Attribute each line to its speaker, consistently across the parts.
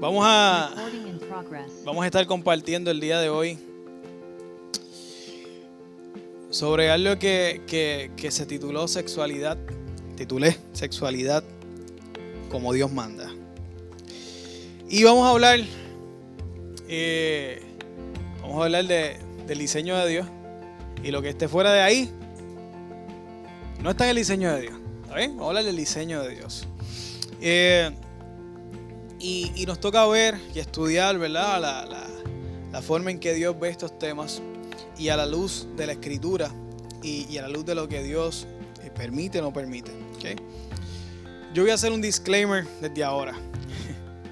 Speaker 1: Vamos a, vamos a estar compartiendo el día de hoy sobre algo que, se tituló sexualidad, titulé sexualidad como Dios manda. Y vamos a hablar, eh, vamos a hablar del diseño de Dios y lo que esté fuera de ahí no está en el diseño de Dios. Vamos a hablar del diseño de Dios. Eh, y, nos toca ver y estudiar, ¿verdad? La, forma en que Dios ve estos temas y a la luz de la escritura y, a la luz de lo que Dios eh, permite o no permite. Yo voy a hacer un disclaimer desde ahora.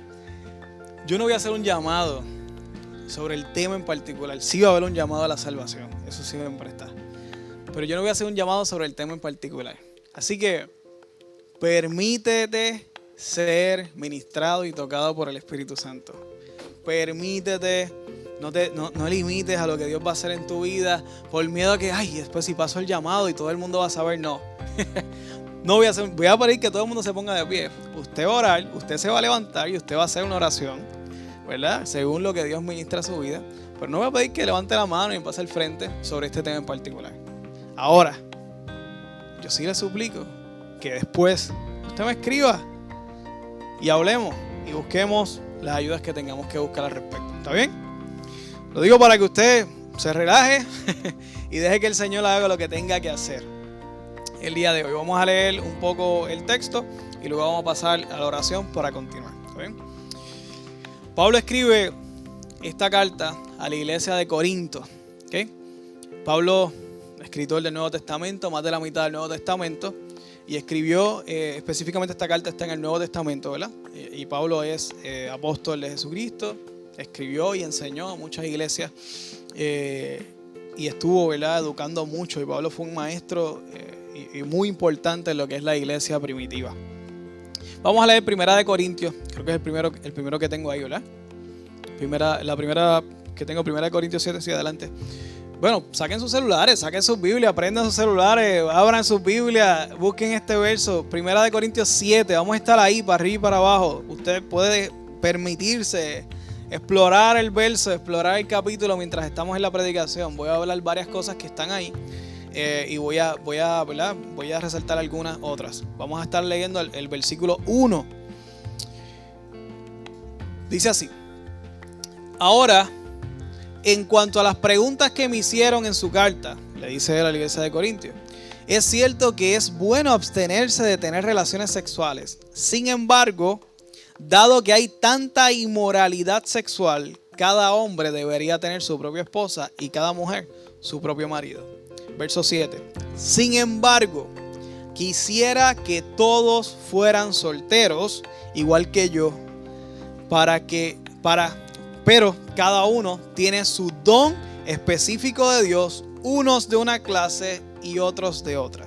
Speaker 1: Yo no voy a hacer un llamado sobre el tema en particular. Sí va a haber un llamado a la salvación, eso sí me está. Pero yo no voy a hacer un llamado sobre el tema en particular. Así que permítete ser ministrado y tocado por el Espíritu Santo. Permítete, no, te, no, limites a lo que Dios va a hacer en tu vida por miedo a que, ay, después si paso el llamado y todo el mundo va a saber, no. no voy a, hacer, voy a pedir que todo el mundo se ponga de pie. Usted va a orar, usted se va a levantar y usted va a hacer una oración, ¿verdad? Según lo que Dios ministra a su vida. Pero no voy a pedir que levante la mano y pase al frente sobre este tema en particular. Ahora, yo sí le suplico que después usted me escriba y hablemos y busquemos las ayudas que tengamos que buscar al respecto. ¿Está bien? Lo digo para que usted se relaje y deje que el Señor haga lo que tenga que hacer. El día de hoy vamos a leer un poco el texto y luego vamos a pasar a la oración para continuar. ¿Está bien? Pablo escribe esta carta a la iglesia de Corinto. Pablo, escritor del Nuevo Testamento, más de la mitad del Nuevo Testamento, y escribió, eh, específicamente esta carta está en el Nuevo Testamento, ¿verdad? Y, Pablo es eh, apóstol de Jesucristo, escribió y enseñó a muchas iglesias eh, y estuvo, ¿verdad? Educando mucho y Pablo fue un maestro y, muy importante en lo que es la iglesia primitiva. Vamos a leer Primera de Corintios, creo que es el primero, el primero que tengo ahí, ¿verdad? Primera, la primera que tengo, Primera de Corintios 7, sí, adelante. Bueno, saquen sus celulares, saquen sus Biblias, aprendan sus celulares, abran sus Biblias, busquen este verso, Primera de Corintios 7, vamos a estar ahí para arriba y para abajo. Usted puede permitirse explorar el verso, explorar el capítulo mientras estamos en la predicación. Voy a hablar varias cosas que están ahí eh, y voy a, voy, a, voy a resaltar algunas otras. Vamos a estar leyendo el, el versículo 1. Dice así. Ahora en cuanto a las preguntas que me hicieron en su carta, le dice la iglesia de Corintios, es cierto que es bueno abstenerse de tener relaciones sexuales. Sin embargo, dado que hay tanta inmoralidad sexual, cada hombre debería tener su propia esposa y cada mujer su propio marido. Verso 7. Sin embargo, quisiera que todos fueran solteros, igual que yo, para que para pero cada uno tiene su don específico de Dios, unos de una clase y otros de otra.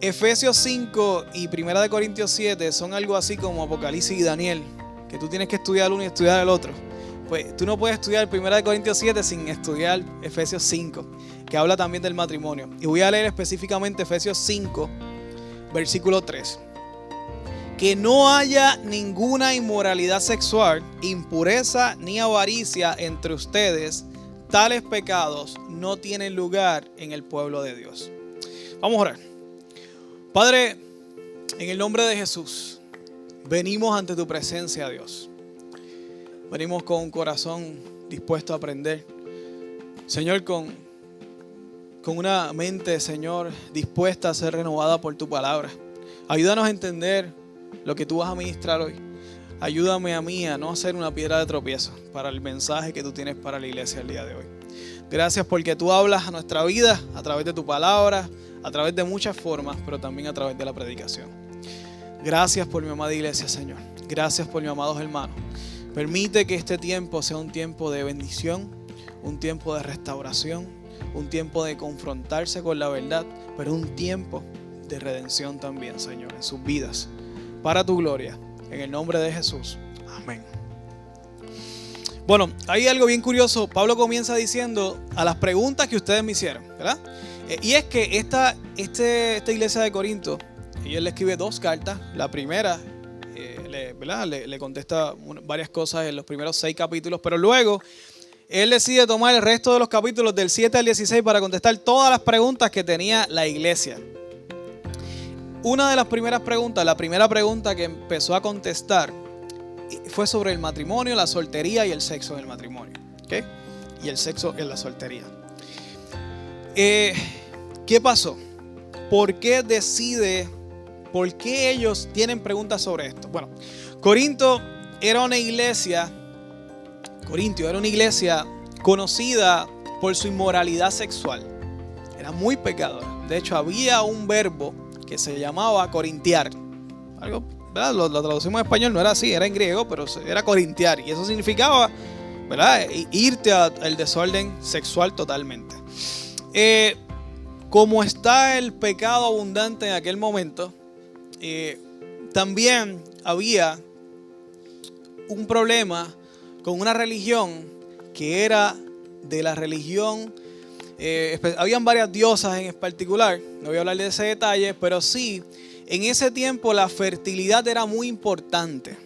Speaker 1: Efesios 5 y 1 de Corintios 7 son algo así como Apocalipsis y Daniel, que tú tienes que estudiar uno y estudiar el otro. Pues tú no puedes estudiar 1 de Corintios 7 sin estudiar Efesios 5, que habla también del matrimonio. Y voy a leer específicamente Efesios 5, versículo 3 que no haya ninguna inmoralidad sexual, impureza ni avaricia entre ustedes. Tales pecados no tienen lugar en el pueblo de Dios. Vamos a orar. Padre, en el nombre de Jesús, venimos ante tu presencia, Dios. Venimos con un corazón dispuesto a aprender. Señor, con, con una mente, Señor, dispuesta a ser renovada por tu palabra. Ayúdanos a entender lo que tú vas a ministrar hoy. Ayúdame a mí a no ser una piedra de tropiezo para el mensaje que tú tienes para la iglesia el día de hoy. Gracias porque tú hablas a nuestra vida a través de tu palabra, a través de muchas formas, pero también a través de la predicación. Gracias por mi amada iglesia, Señor. Gracias por mi amados hermanos. Permite que este tiempo sea un tiempo de bendición, un tiempo de restauración, un tiempo de confrontarse con la verdad, pero un tiempo de redención también, Señor, en sus vidas para tu gloria. En el nombre de Jesús. Amén. Bueno, hay algo bien curioso. Pablo comienza diciendo a las preguntas que ustedes me hicieron, ¿verdad? Eh, y es que esta, este, esta iglesia de Corinto, ella le escribe dos cartas. La primera, eh, le, le contesta varias cosas en los primeros seis capítulos, pero luego él decide tomar el resto de los capítulos del 7 al 16 para contestar todas las preguntas que tenía la iglesia. Una de las primeras preguntas, la primera pregunta que empezó a contestar fue sobre el matrimonio, la soltería y el sexo en el matrimonio. Y el sexo en la soltería. Eh, ¿Qué pasó? ¿Por qué decide, por qué ellos tienen preguntas sobre esto? Bueno, Corinto era una iglesia Corintio era una iglesia conocida por su inmoralidad sexual. Era muy pecadora. De hecho, había un verbo se llamaba corintiar. Algo, Lo, traducimos en español, no era así, era en griego, pero era corintiar. Y eso significaba, ¿verdad? Irte al desorden sexual totalmente. Eh, como está el pecado abundante en aquel momento, eh, también había un problema con una religión que era de la religión, eh, habían varias diosas en particular, no voy a hablar de ese detalle, pero sí, en ese tiempo la fertilidad era muy importante.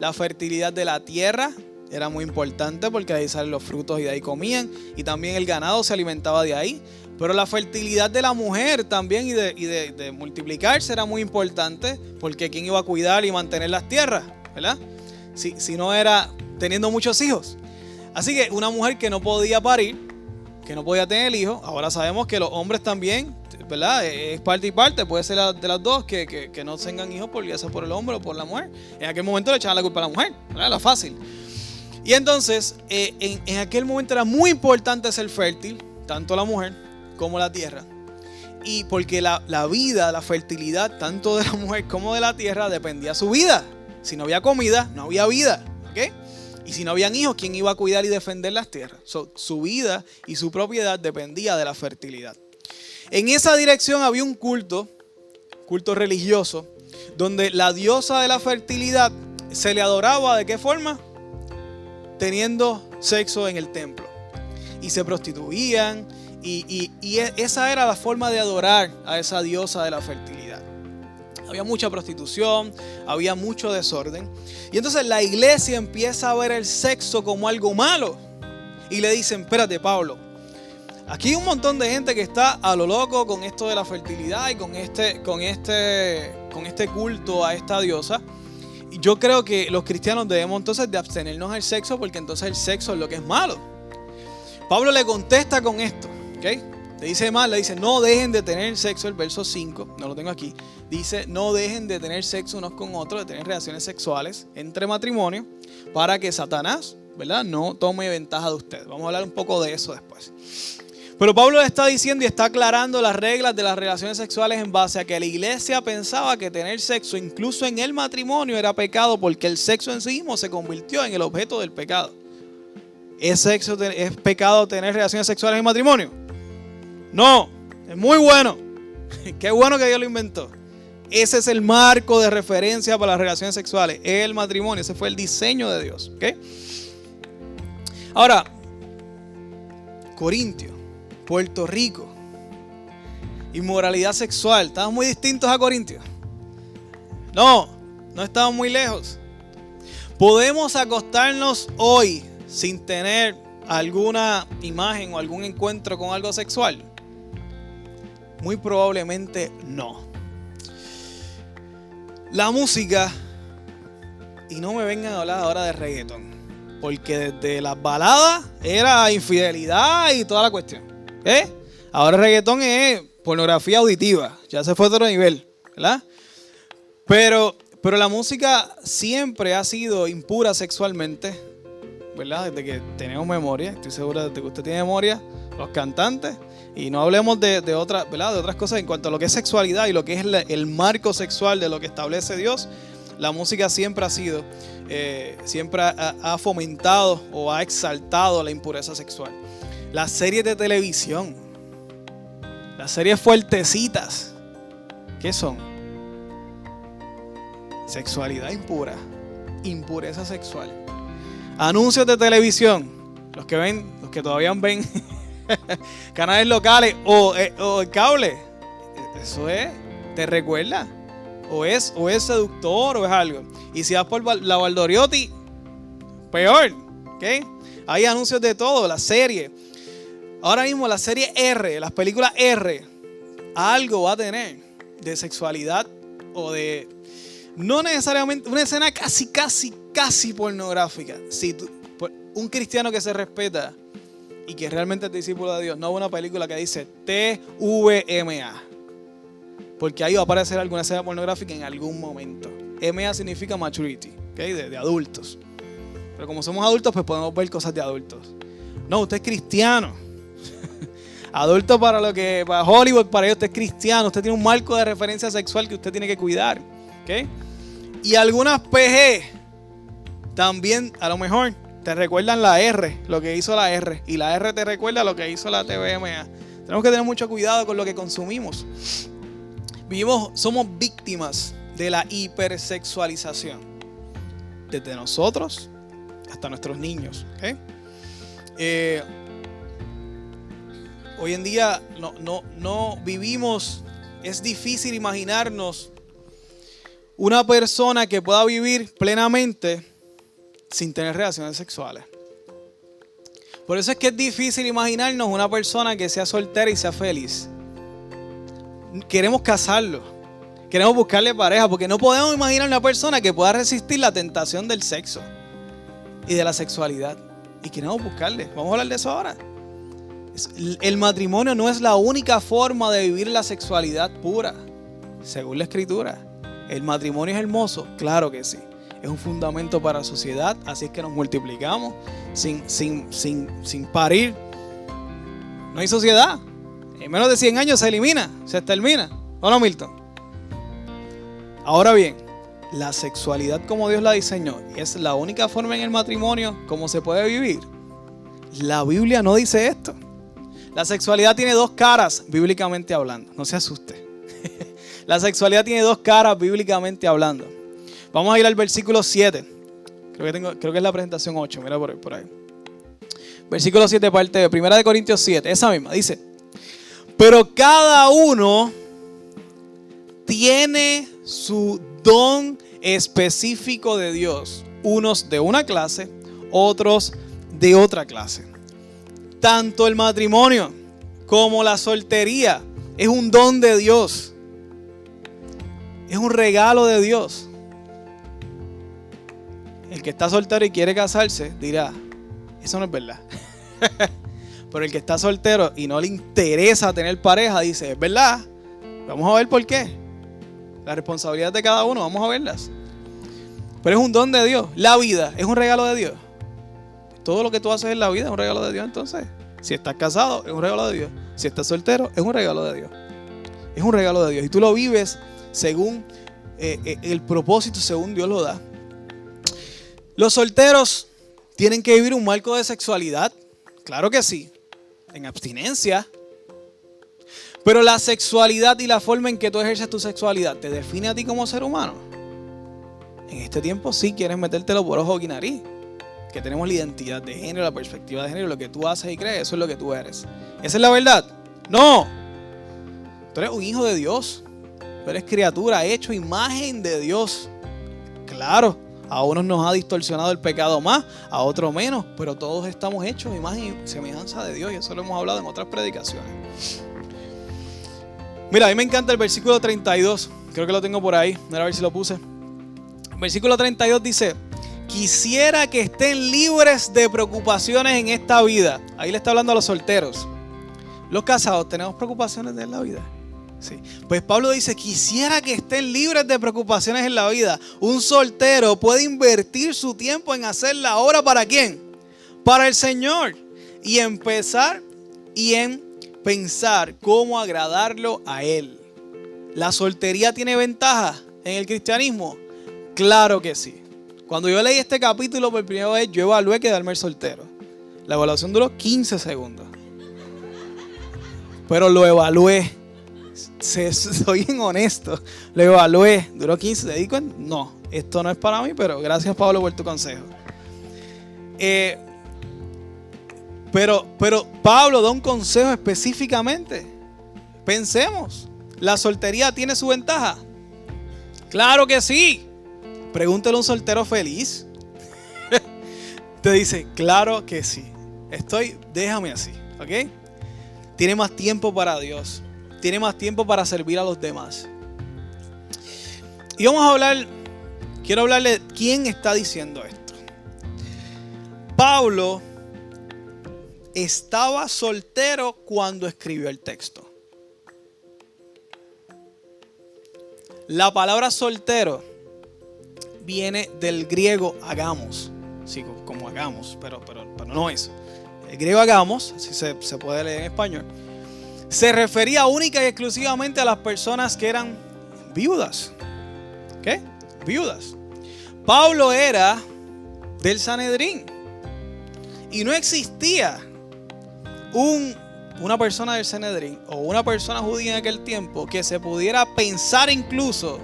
Speaker 1: La fertilidad de la tierra era muy importante porque ahí salen los frutos y de ahí comían, y también el ganado se alimentaba de ahí. Pero la fertilidad de la mujer también y de, de multiplicarse era muy importante porque quién iba a cuidar y mantener las tierras, ¿verdad? si, no era teniendo muchos hijos. Así que una mujer que no podía parir, que no podía tener hijos, ahora sabemos que los hombres también, ¿verdad? Es parte y parte, puede ser de las dos, que, no tengan hijos por, ya sea por el hombre o por la mujer. En aquel momento le echaban la culpa a la mujer, ¿verdad? Era fácil. Y entonces, eh, en, aquel momento era muy importante ser fértil, tanto la mujer como la tierra. Y porque la, la vida, la fertilidad, tanto de la mujer como de la tierra, dependía de su vida. Si no había comida, no había vida. Y si no habían hijos, ¿quién iba a cuidar y defender las tierras? su vida y su propiedad dependía de la fertilidad. En esa dirección había un culto, culto religioso, donde la diosa de la fertilidad se le adoraba de qué forma? Teniendo sexo en el templo. Y se prostituían. y esa era la forma de adorar a esa diosa de la fertilidad. Había mucha prostitución, había mucho desorden. Y entonces la iglesia empieza a ver el sexo como algo malo. Y le dicen, espérate Pablo, aquí hay un montón de gente que está a lo loco con esto de la fertilidad y con este, con este, con este culto a esta diosa. Y yo creo que los cristianos debemos entonces de abstenernos del sexo porque entonces el sexo es lo que es malo. Pablo le contesta con esto, ¿ok? Le dice más, le dice, no dejen de tener sexo, el verso 5, no lo tengo aquí, dice, no dejen de tener sexo unos con otros, de tener relaciones sexuales entre matrimonio, para que Satanás, ¿verdad? No tome ventaja de ustedes. Vamos a hablar un poco de eso después. Pero Pablo está diciendo y está aclarando las reglas de las relaciones sexuales en base a que la iglesia pensaba que tener sexo, incluso en el matrimonio, era pecado porque el sexo en sí mismo se convirtió en el objeto del pecado. ¿Es, es pecado tener relaciones sexuales en matrimonio? No, es muy bueno. Qué bueno que Dios lo inventó. Ese es el marco de referencia para las relaciones sexuales, el matrimonio. Ese fue el diseño de Dios. Ahora, Corintio, Puerto Rico, inmoralidad sexual. ¿Estamos muy distintos a Corintio? No, no estamos muy lejos. Podemos acostarnos hoy sin tener alguna imagen o algún encuentro con algo sexual. Muy probablemente no. La música, y no me vengan a hablar ahora de reggaeton, porque desde las baladas era infidelidad y toda la cuestión. ¿eh? Ahora el reggaetón es pornografía auditiva, ya se fue a otro nivel, ¿verdad? Pero, pero la música siempre ha sido impura sexualmente, ¿verdad? Desde que tenemos memoria, estoy seguro de que usted tiene memoria, los cantantes y no hablemos de, de, otra, de otras cosas en cuanto a lo que es sexualidad y lo que es el, marco sexual de lo que establece Dios. La música siempre ha sido, eh, siempre ha, fomentado o ha exaltado la impureza sexual. Las series de televisión, las series fuertecitas, ¿qué son? Sexualidad impura, impureza sexual. Anuncios de televisión, los que ven, los que todavía ven canales locales o, eh, o el cable. Eso es, ¿te recuerda? o es, o es seductor o es algo. Y si vas por la Valdoriotti, peor. ¿ok? Hay anuncios de todo, la serie. Ahora mismo la serie R, las películas R, algo va a tener de sexualidad o de... No necesariamente, una escena casi, casi, casi pornográfica. Si un cristiano que se respeta y que realmente es discípulo de Dios, no una película que dice TVMA. Porque ahí va a aparecer alguna escena pornográfica en algún momento. MA significa maturity, de, de adultos. Pero como somos adultos, pues podemos ver cosas de adultos. No, usted es cristiano. Adulto para lo que para Hollywood, para ellos usted es cristiano, usted tiene un marco de referencia sexual que usted tiene que cuidar. Y algunas PG también a lo mejor te recuerdan la R, lo que hizo la R, y la R te recuerda lo que hizo la TVMA. Tenemos que tener mucho cuidado con lo que consumimos. Vivimos, somos víctimas de la hipersexualización. Desde nosotros hasta nuestros niños. Eh, hoy en día no, no, no vivimos, es difícil imaginarnos una persona que pueda vivir plenamente sin tener relaciones sexuales. Por eso es que es difícil imaginarnos una persona que sea soltera y sea feliz. Queremos casarlo. Queremos buscarle pareja porque no podemos imaginar una persona que pueda resistir la tentación del sexo y de la sexualidad. Y queremos buscarle. Vamos a hablar de eso ahora. El matrimonio no es la única forma de vivir la sexualidad pura, según la escritura. ¿El matrimonio es hermoso? Claro que sí. Es un fundamento para la sociedad, así es que nos multiplicamos sin, sin, sin, sin parir. No hay sociedad. En menos de 100 años se elimina, se termina. ¿O no, Milton? Ahora bien, la sexualidad como Dios la diseñó es la única forma en el matrimonio como se puede vivir. La Biblia no dice esto. La sexualidad tiene dos caras bíblicamente hablando. No se asuste. La sexualidad tiene dos caras bíblicamente hablando. Vamos a ir al versículo 7. Creo que, creo que es la presentación 8. Mira por, por ahí. Versículo 7, parte de 1 de Corintios 7. Esa misma. Dice. Pero cada uno tiene su don específico de Dios. Unos de una clase, otros de otra clase. Tanto el matrimonio como la soltería es un don de Dios. Es un regalo de Dios. El que está soltero y quiere casarse dirá, eso no es verdad. Pero el que está soltero y no le interesa tener pareja dice, es verdad. Vamos a ver por qué. La responsabilidad de cada uno, vamos a verlas. Pero es un don de Dios. La vida es un regalo de Dios. Todo lo que tú haces en la vida es un regalo de Dios entonces. Si estás casado, es un regalo de Dios. Si estás soltero, es un regalo de Dios. Es un regalo de Dios. Y tú lo vives según eh, eh, el propósito, según Dios lo da. Los solteros tienen que vivir un marco de sexualidad. Claro que sí. En abstinencia. Pero la sexualidad y la forma en que tú ejerces tu sexualidad te define a ti como ser humano. En este tiempo sí quieres metértelo por ojo y nariz que tenemos la identidad de género, la perspectiva de género, lo que tú haces y crees, eso es lo que tú eres. ¿Esa es la verdad? No. Tú eres un hijo de Dios. Tú eres criatura, hecho imagen de Dios. Claro, a unos nos ha distorsionado el pecado más, a otros menos, pero todos estamos hechos imagen y semejanza de Dios y eso lo hemos hablado en otras predicaciones. Mira, a mí me encanta el versículo 32, creo que lo tengo por ahí, a ver si lo puse. Versículo 32 dice, Quisiera que estén libres de preocupaciones en esta vida. Ahí le está hablando a los solteros. Los casados, ¿tenemos preocupaciones en la vida? Pues Pablo dice, quisiera que estén libres de preocupaciones en la vida. Un soltero puede invertir su tiempo en hacer la obra para quién? Para el Señor. Y empezar y en pensar cómo agradarlo a Él. ¿La soltería tiene ventaja en el cristianismo? Claro que sí. Cuando yo leí este capítulo por primera vez, yo evalué quedarme soltero. La evaluación duró 15 segundos. Pero lo evalué. soy bien honesto. Lo evalué. Duró 15. ¿Te di No, esto no es para mí, pero gracias Pablo por tu consejo. Eh, pero, pero Pablo da un consejo específicamente. Pensemos, ¿la soltería tiene su ventaja? Claro que sí. Pregúntale a un soltero feliz. Te dice, claro que sí. Estoy, déjame así, ¿ok? Tiene más tiempo para Dios. Tiene más tiempo para servir a los demás. Y vamos a hablar, quiero hablarle quién está diciendo esto. Pablo estaba soltero cuando escribió el texto. La palabra soltero viene del griego hagamos, sí, como hagamos, pero, pero, pero no es. El griego hagamos, así se, puede leer en español, se refería única y exclusivamente a las personas que eran viudas. ¿Qué? Viudas. Pablo era del Sanedrín y no existía un una persona del Sanedrín o una persona judía en aquel tiempo que se pudiera pensar incluso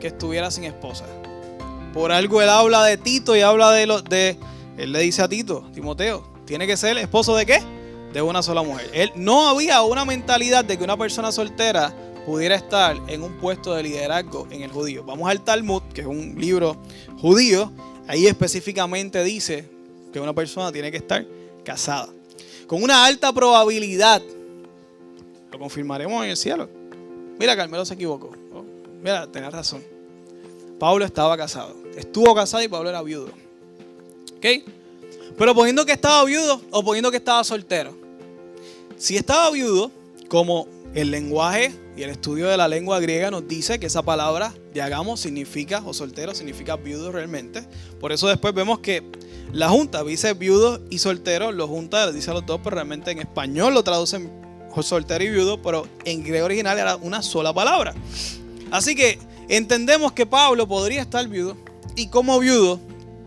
Speaker 1: que estuviera sin esposa. Por algo él habla de Tito y habla de, lo, de él le dice a Tito, Timoteo, tiene que ser esposo de qué? De una sola mujer. Él no había una mentalidad de que una persona soltera pudiera estar en un puesto de liderazgo en el judío. Vamos al Talmud, que es un libro judío, ahí específicamente dice que una persona tiene que estar casada con una alta probabilidad, lo confirmaremos en el cielo. Mira, Carmelo se equivocó. Oh, mira, tenés razón. Pablo estaba casado. Estuvo casado y Pablo era viudo. ¿Ok? Pero poniendo que estaba viudo o poniendo que estaba soltero. Si estaba viudo, como el lenguaje y el estudio de la lengua griega nos dice que esa palabra de hagamos significa, o soltero significa viudo realmente. Por eso después vemos que la Junta dice viudo y soltero, lo Junta dice a los dos, pero realmente en español lo traducen soltero y viudo, pero en griego original era una sola palabra. Así que entendemos que Pablo podría estar viudo y como viudo,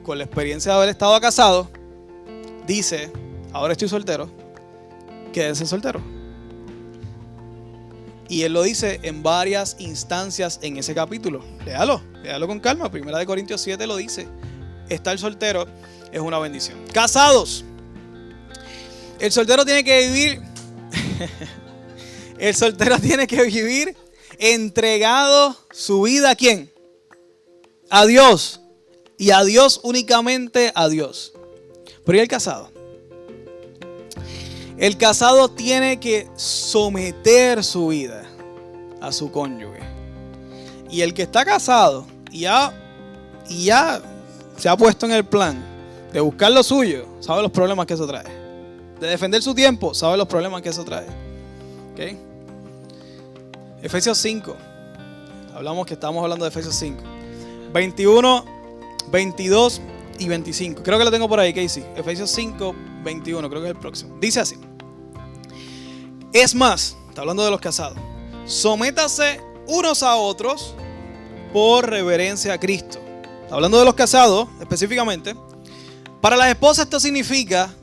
Speaker 1: con la experiencia de haber estado casado, dice, ahora estoy soltero, quédense soltero. Y él lo dice en varias instancias en ese capítulo. Léalo, léalo con calma. Primera de Corintios 7 lo dice. Estar soltero es una bendición. Casados. El soltero tiene que vivir. el soltero tiene que vivir entregado su vida a quién? A Dios. Y a Dios únicamente a Dios. Pero ¿y el casado? El casado tiene que someter su vida a su cónyuge. Y el que está casado y ya, ya se ha puesto en el plan de buscar lo suyo, sabe los problemas que eso trae. De defender su tiempo, sabe los problemas que eso trae. ¿Okay? Efesios 5. Hablamos que estamos hablando de Efesios 5. 21, 22 y 25. Creo que lo tengo por ahí, Casey. Efesios 5, 21, creo que es el próximo. Dice así. Es más, está hablando de los casados. Sométase unos a otros por reverencia a Cristo. Está hablando de los casados específicamente. Para las esposas esto significa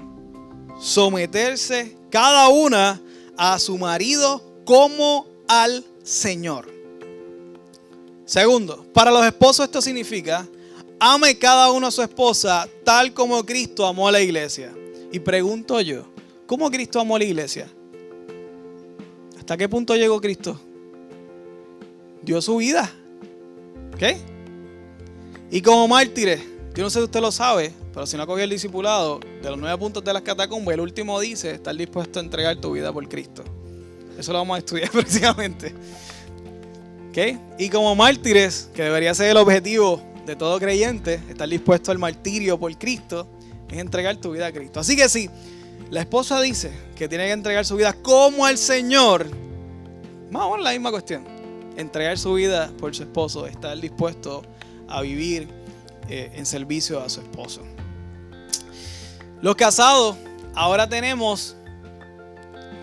Speaker 1: someterse cada una a su marido como al Señor. Segundo, para los esposos esto significa ame cada uno a su esposa tal como Cristo amó a la iglesia. Y pregunto yo, ¿cómo Cristo amó a la iglesia? ¿Hasta qué punto llegó Cristo? Dio su vida. ¿Ok? Y como mártires, yo no sé si usted lo sabe, pero si no cogió el discipulado, de los nueve puntos de las catacumbas, el último dice estar dispuesto a entregar tu vida por Cristo. Eso lo vamos a estudiar precisamente. ¿Okay? Y como mártires, que debería ser el objetivo de todo creyente, estar dispuesto al martirio por Cristo, es entregar tu vida a Cristo. Así que si la esposa dice que tiene que entregar su vida como al Señor, más o menos la misma cuestión. Entregar su vida por su esposo, estar dispuesto a vivir eh, en servicio a su esposo. Los casados, ahora tenemos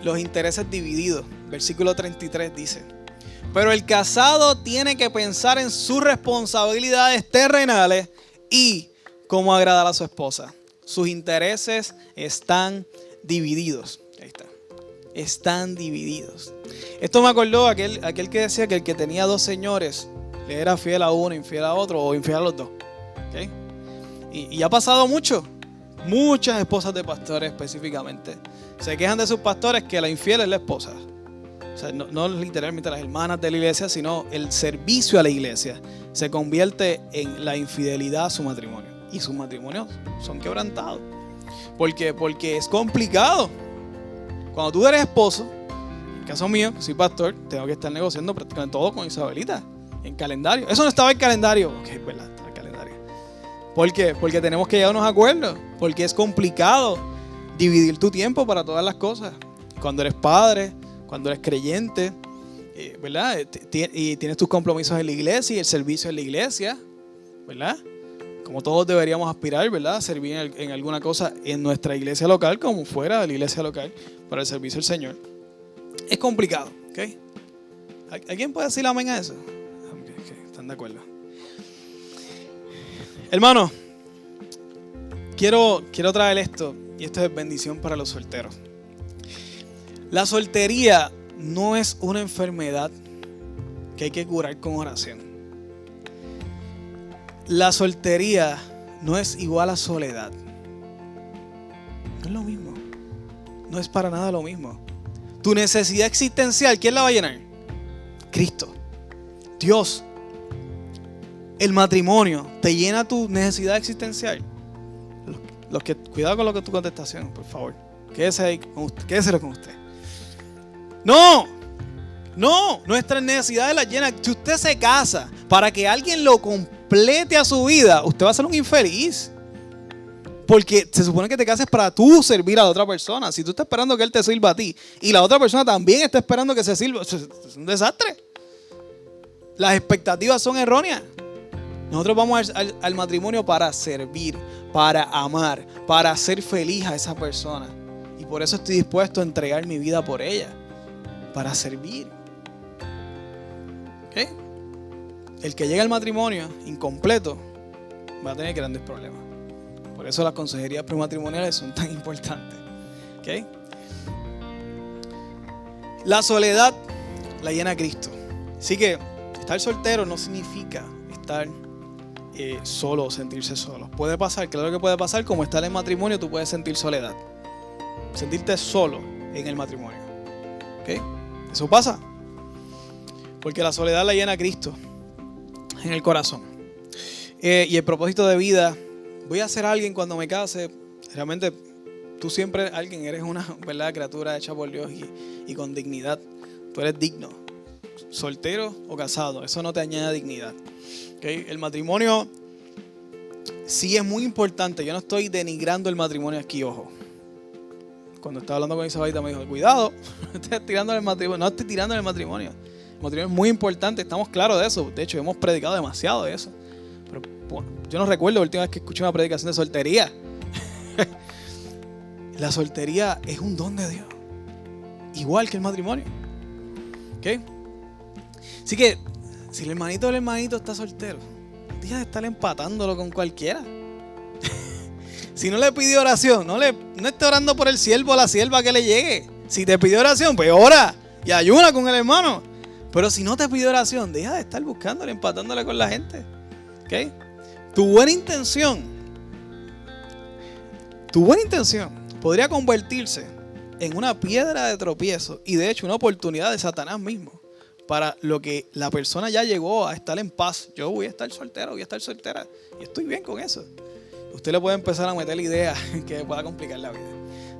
Speaker 1: los intereses divididos. Versículo 33 dice, pero el casado tiene que pensar en sus responsabilidades terrenales y cómo agradar a su esposa. Sus intereses están divididos. Ahí está. Están divididos. Esto me acordó aquel, aquel que decía que el que tenía dos señores le era fiel a uno, infiel a otro o infiel a los dos. Y, y ha pasado mucho. Muchas esposas de pastores específicamente se quejan de sus pastores que la infiel es la esposa. O sea, no, no literalmente las hermanas de la iglesia, sino el servicio a la iglesia, se convierte en la infidelidad a su matrimonio. Y sus matrimonios son quebrantados. ¿Por qué? Porque es complicado. Cuando tú eres esposo, en el caso mío, soy pastor, tengo que estar negociando prácticamente todo con Isabelita en calendario. Eso no estaba en calendario. Ok, verdad, estaba en calendario. ¿Por qué? Porque tenemos que llegar a unos acuerdos. Porque es complicado dividir tu tiempo para todas las cosas. Cuando eres padre, cuando eres creyente, eh, ¿verdad? Y tienes tus compromisos en la iglesia y el servicio en la iglesia, ¿verdad? Como todos deberíamos aspirar, ¿verdad? Servir en, alguna cosa en nuestra iglesia local, como fuera de la iglesia local, para el servicio del Señor. Es complicado, ¿ok? ¿Alguien puede decir amén a eso? ¿Están de acuerdo? Hermano, quiero, quiero traer esto, y esto es bendición para los solteros. La soltería no es una enfermedad que hay que curar con oración. La soltería no es igual a soledad. No es lo mismo. No es para nada lo mismo. Tu necesidad existencial, ¿quién la va a llenar? Cristo. Dios. El matrimonio te llena tu necesidad existencial. Que, cuidado con lo que tu contestación, por favor. Quédese ahí con con usted. No, no, nuestras necesidades las llena. Si usted se casa para que alguien lo complete a su vida, usted va a ser un infeliz. Porque se supone que te cases para tú servir a la otra persona. Si tú estás esperando que él te sirva a ti y la otra persona también está esperando que se sirva, es un desastre. Las expectativas son erróneas. Nosotros vamos al, al, matrimonio para servir, para amar, para hacer feliz a esa persona. Y por eso estoy dispuesto a entregar mi vida por ella para servir. El que llega al matrimonio incompleto va a tener grandes problemas. Por eso las consejerías prematrimoniales son tan importantes. La soledad la llena Cristo. Así que estar soltero no significa estar eh, solo o sentirse solo. Puede pasar, claro que puede pasar, como estar en matrimonio, tú puedes sentir soledad. Sentirte solo en el matrimonio. ¿Okay? Eso pasa. Porque la soledad la llena a Cristo en el corazón. Eh, y el propósito de vida, voy a ser alguien cuando me case. Realmente tú siempre alguien, eres una ¿verdad? criatura hecha por Dios y, con dignidad. Tú eres digno. Soltero o casado, eso no te añade dignidad. El matrimonio sí es muy importante. Yo no estoy denigrando el matrimonio aquí, ojo cuando estaba hablando con Isabelita me dijo, cuidado, estás tirando el matrimonio. No estoy tirando el matrimonio. El matrimonio es muy importante, estamos claros de eso. De hecho, hemos predicado demasiado de eso. Pero yo no recuerdo la última vez que escuché una predicación de soltería. la soltería es un don de Dios. Igual que el matrimonio. ¿Ok? Así que, si el hermanito o el hermanito está soltero, deja de estar empatándolo con cualquiera. Si no le pidió oración, no, le, no esté orando por el siervo o la sierva que le llegue. Si te pidió oración, pues ora y ayuna con el hermano. Pero si no te pidió oración, deja de estar buscándole, empatándole con la gente. ¿Ok? Tu buena intención, tu buena intención podría convertirse en una piedra de tropiezo y de hecho una oportunidad de Satanás mismo para lo que la persona ya llegó a estar en paz. Yo voy a estar soltero, voy a estar soltera y estoy bien con eso usted le puede empezar a meter la idea que pueda complicar la vida.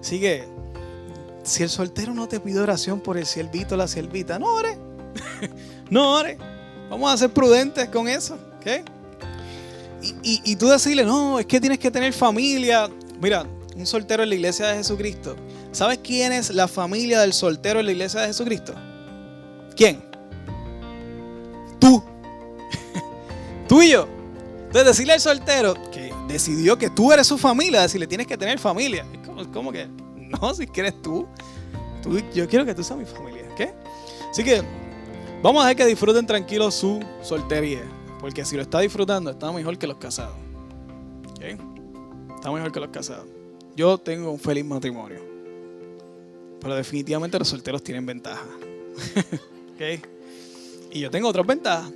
Speaker 1: Así que, si el soltero no te pide oración por el siervito o la siervita, no ore. no ore. Vamos a ser prudentes con eso. Y, y, tú decirle, no, es que tienes que tener familia. Mira, un soltero en la iglesia de Jesucristo. ¿Sabes quién es la familia del soltero en la iglesia de Jesucristo? ¿Quién? Tú. tú y yo. Entonces decirle al soltero decidió que tú eres su familia, decirle tienes que tener familia. Es como, que, no, si quieres tú, yo quiero que tú seas mi familia. ¿qué? Así que vamos a dejar que disfruten tranquilos su soltería. Porque si lo está disfrutando, está mejor que los casados. ¿okay? Está mejor que los casados. Yo tengo un feliz matrimonio. Pero definitivamente los solteros tienen ventaja. ¿okay? Y yo tengo otras ventajas.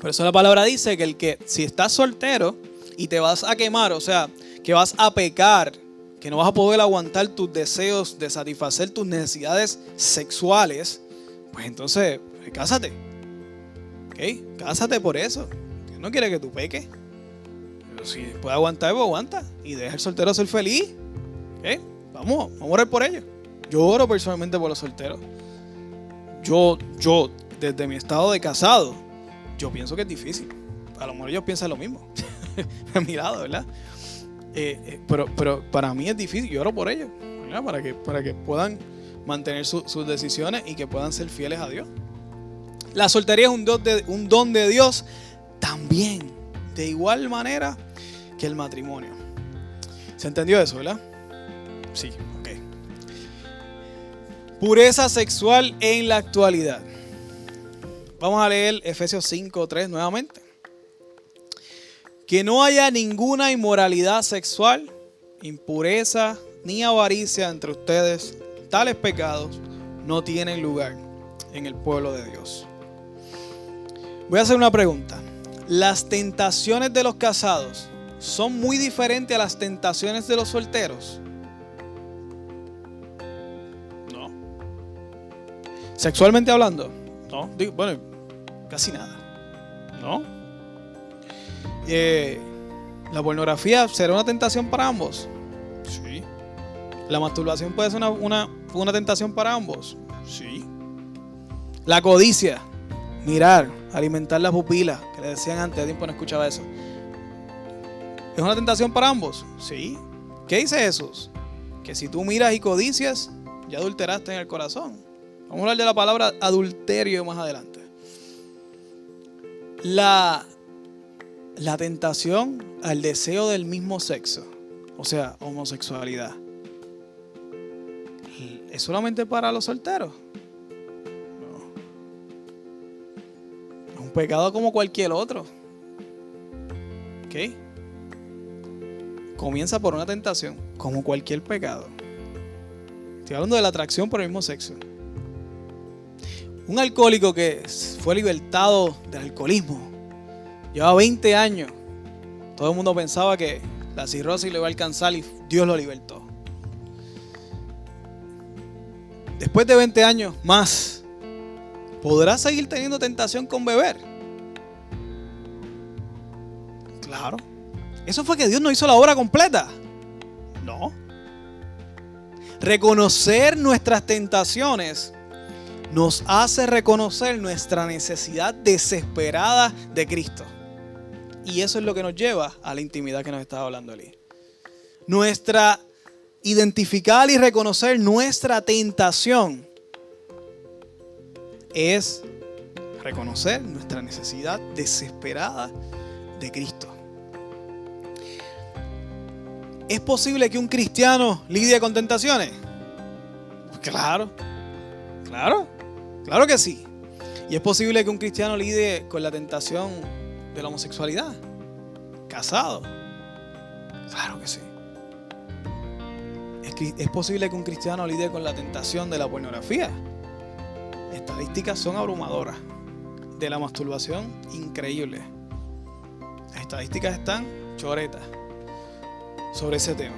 Speaker 1: Por eso la palabra dice que el que, si estás soltero y te vas a quemar, o sea, que vas a pecar, que no vas a poder aguantar tus deseos de satisfacer tus necesidades sexuales, pues entonces, cásate. ¿Ok? Cásate por eso. Dios no quiere que tú peques. Pero si puede aguantar, pues aguanta. Y deja al soltero ser feliz. ¿Ok? Vamos, vamos a orar por ellos. Yo oro personalmente por los solteros. Yo, yo, desde mi estado de casado, yo pienso que es difícil. A lo mejor ellos piensan lo mismo. a mi lado, ¿verdad? Eh, eh, pero, pero para mí es difícil. Yo oro por ellos. ¿verdad? Para que, para que puedan mantener sus decisiones y que puedan ser fieles a Dios. La soltería es un don, de, un don de Dios también, de igual manera que el matrimonio. ¿Se entendió eso, verdad? Sí, ok. Pureza sexual en la actualidad. Vamos a leer Efesios 5.3 nuevamente. Que no haya ninguna inmoralidad sexual, impureza ni avaricia entre ustedes, tales pecados no tienen lugar en el pueblo de Dios. Voy a hacer una pregunta. ¿Las tentaciones de los casados son muy diferentes a las tentaciones de los solteros? No. ¿Sexualmente hablando? No. bueno, casi nada. ¿No? Eh, ¿La pornografía será una tentación para ambos? Sí. ¿La masturbación puede ser una, una, una tentación para ambos? Sí. La codicia, mirar, alimentar las pupilas, que le decían antes, a tiempo no escuchaba eso. ¿Es una tentación para ambos? Sí. ¿Qué dice Jesús? Que si tú miras y codicias, ya adulteraste en el corazón. Vamos a hablar de la palabra adulterio más adelante. La, la tentación al deseo del mismo sexo, o sea, homosexualidad, ¿es solamente para los solteros? pecado como cualquier otro. ¿Ok? Comienza por una tentación, como cualquier pecado. Estoy hablando de la atracción por el mismo sexo. Un alcohólico que fue libertado del alcoholismo, lleva 20 años. Todo el mundo pensaba que la cirrosis le iba a alcanzar y Dios lo libertó. Después de 20 años más, ¿podrás seguir teniendo tentación con beber? Claro. ¿Eso fue que Dios no hizo la obra completa? No. Reconocer nuestras tentaciones nos hace reconocer nuestra necesidad desesperada de Cristo. Y eso es lo que nos lleva a la intimidad que nos estaba hablando Eli. Nuestra identificar y reconocer nuestra tentación es reconocer nuestra necesidad desesperada de Cristo. ¿Es posible que un cristiano lidie con tentaciones? Claro, claro, claro que sí. ¿Y es posible que un cristiano lidie con la tentación de la homosexualidad? Casado. Claro que sí. ¿Es, posible que un cristiano lidie con la tentación de la pornografía? estadísticas son abrumadoras. De la masturbación, increíble. Las estadísticas están choretas sobre ese tema.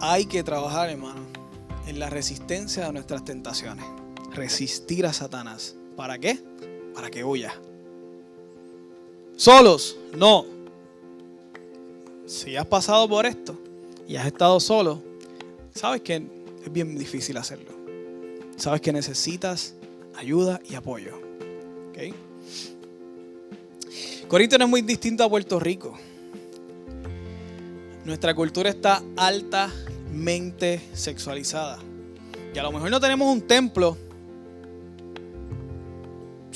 Speaker 1: Hay que trabajar, hermano, en la resistencia a nuestras tentaciones. Resistir a Satanás. ¿Para qué? Para que huya. Solos, no. Si has pasado por esto y has estado solo, sabes que es bien difícil hacerlo. Sabes que necesitas ayuda y apoyo. ¿Okay? Corinto no es muy distinto a Puerto Rico. Nuestra cultura está altamente sexualizada. Y a lo mejor no tenemos un templo.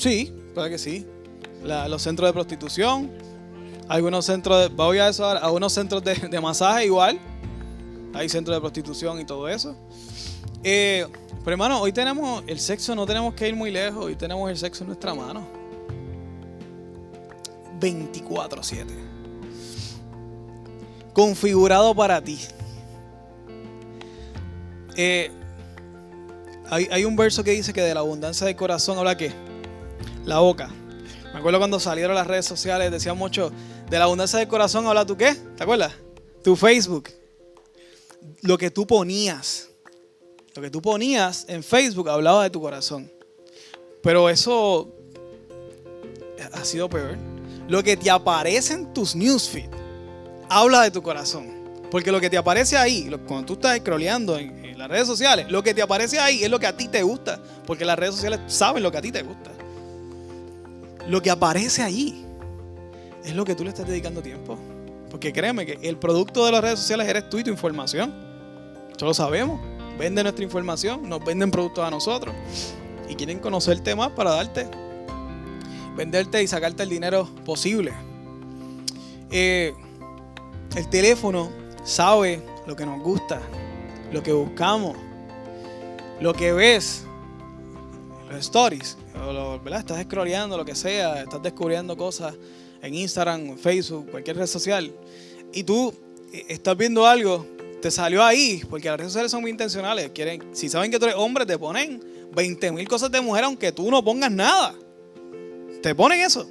Speaker 1: Sí, puede que sí. los centros de prostitución. Algunos centros de, voy a eso, algunos centros de, masaje igual. Hay centros de prostitución y todo eso. Eh, pero hermano, hoy tenemos el sexo, no tenemos que ir muy lejos, hoy tenemos el sexo en nuestra mano. 24/7. Configurado para ti. Eh, hay, un verso que dice que de la abundancia del corazón habla qué? La boca. Me acuerdo cuando salieron las redes sociales, decían mucho, de la abundancia del corazón habla tu qué? ¿Te acuerdas? Tu Facebook. Lo que tú ponías Lo que tú ponías en Facebook hablaba de tu corazón. Pero eso ha sido peor. Lo que te aparece en tus newsfeed habla de tu corazón. Porque lo que te aparece ahí, cuando tú estás scrolleando en, en, las redes sociales, lo que te aparece ahí es lo que a ti te gusta. Porque las redes sociales saben lo que a ti te gusta. Lo que aparece ahí es lo que tú le estás dedicando tiempo. Porque créeme que el producto de las redes sociales eres tú y tu información. Eso lo sabemos. Venden nuestra información, nos venden productos a nosotros. Y quieren conocerte más para darte, venderte y sacarte el dinero posible. Eh, el teléfono sabe lo que nos gusta, lo que buscamos, lo que ves, los stories, ¿verdad? Estás scrolleando, lo que sea, estás descubriendo cosas en Instagram, Facebook, cualquier red social, y tú eh, estás viendo algo, te salió ahí, porque las redes sociales son muy intencionales. Quieren, si saben que tú eres hombre, te ponen 20 mil cosas de mujer, aunque tú no pongas nada. Te ponen eso.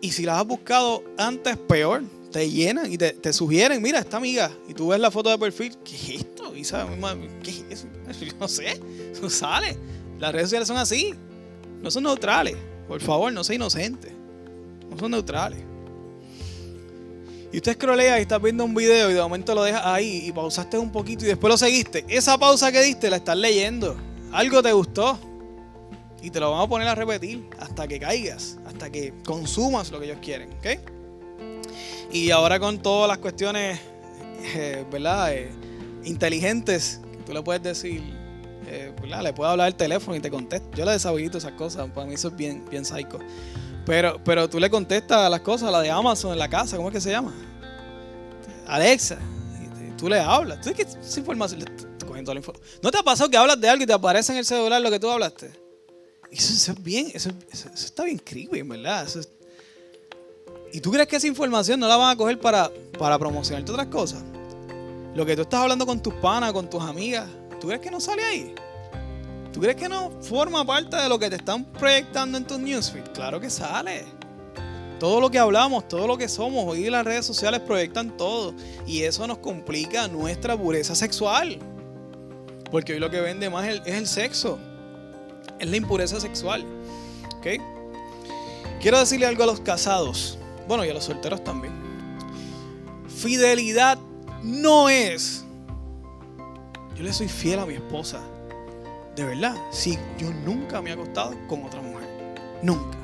Speaker 1: Y si las has buscado antes, peor. Te llenan y te, sugieren, mira, esta amiga. Y tú ves la foto de perfil, ¿qué es esto? Y ¿qué es eso? Yo no sé, sale. Las redes sociales son así. No son neutrales. Por favor, no sea inocente son neutrales. Y usted scrollea y está viendo un video y de momento lo dejas ahí y pausaste un poquito y después lo seguiste. Esa pausa que diste la estás leyendo. Algo te gustó. Y te lo vamos a poner a repetir hasta que caigas, hasta que consumas lo que ellos quieren. ¿ok? Y ahora con todas las cuestiones, eh, ¿verdad? Eh, inteligentes, tú le puedes decir, eh, Le puedes hablar al teléfono y te contesta. Yo le deshabilito esas cosas, para mí eso es bien, bien psycho. Pero, pero tú le contestas las cosas, la de Amazon en la casa, ¿cómo es que se llama? Alexa. Tú le hablas. ¿Tú qué información? ¿No te ha pasado que hablas de algo y te aparece en el celular lo que tú hablaste? Eso, es bien, eso, está bien creepy, ¿verdad? ¿Y tú crees que esa información no la van a coger para, para promocionarte otras cosas? Lo que tú estás hablando con tus panas, con tus amigas, ¿tú crees que no sale ahí? ¿Tú crees que no forma parte de lo que te están proyectando en tus newsfeed? Claro que sale. Todo lo que hablamos, todo lo que somos, hoy las redes sociales proyectan todo. Y eso nos complica nuestra pureza sexual. Porque hoy lo que vende más es el, sexo. Es la impureza sexual. ¿Ok? Quiero decirle algo a los casados. Bueno, y a los solteros también. Fidelidad no es. Yo le soy fiel a mi esposa de verdad, sí, yo nunca me he acostado con otra mujer. Nunca.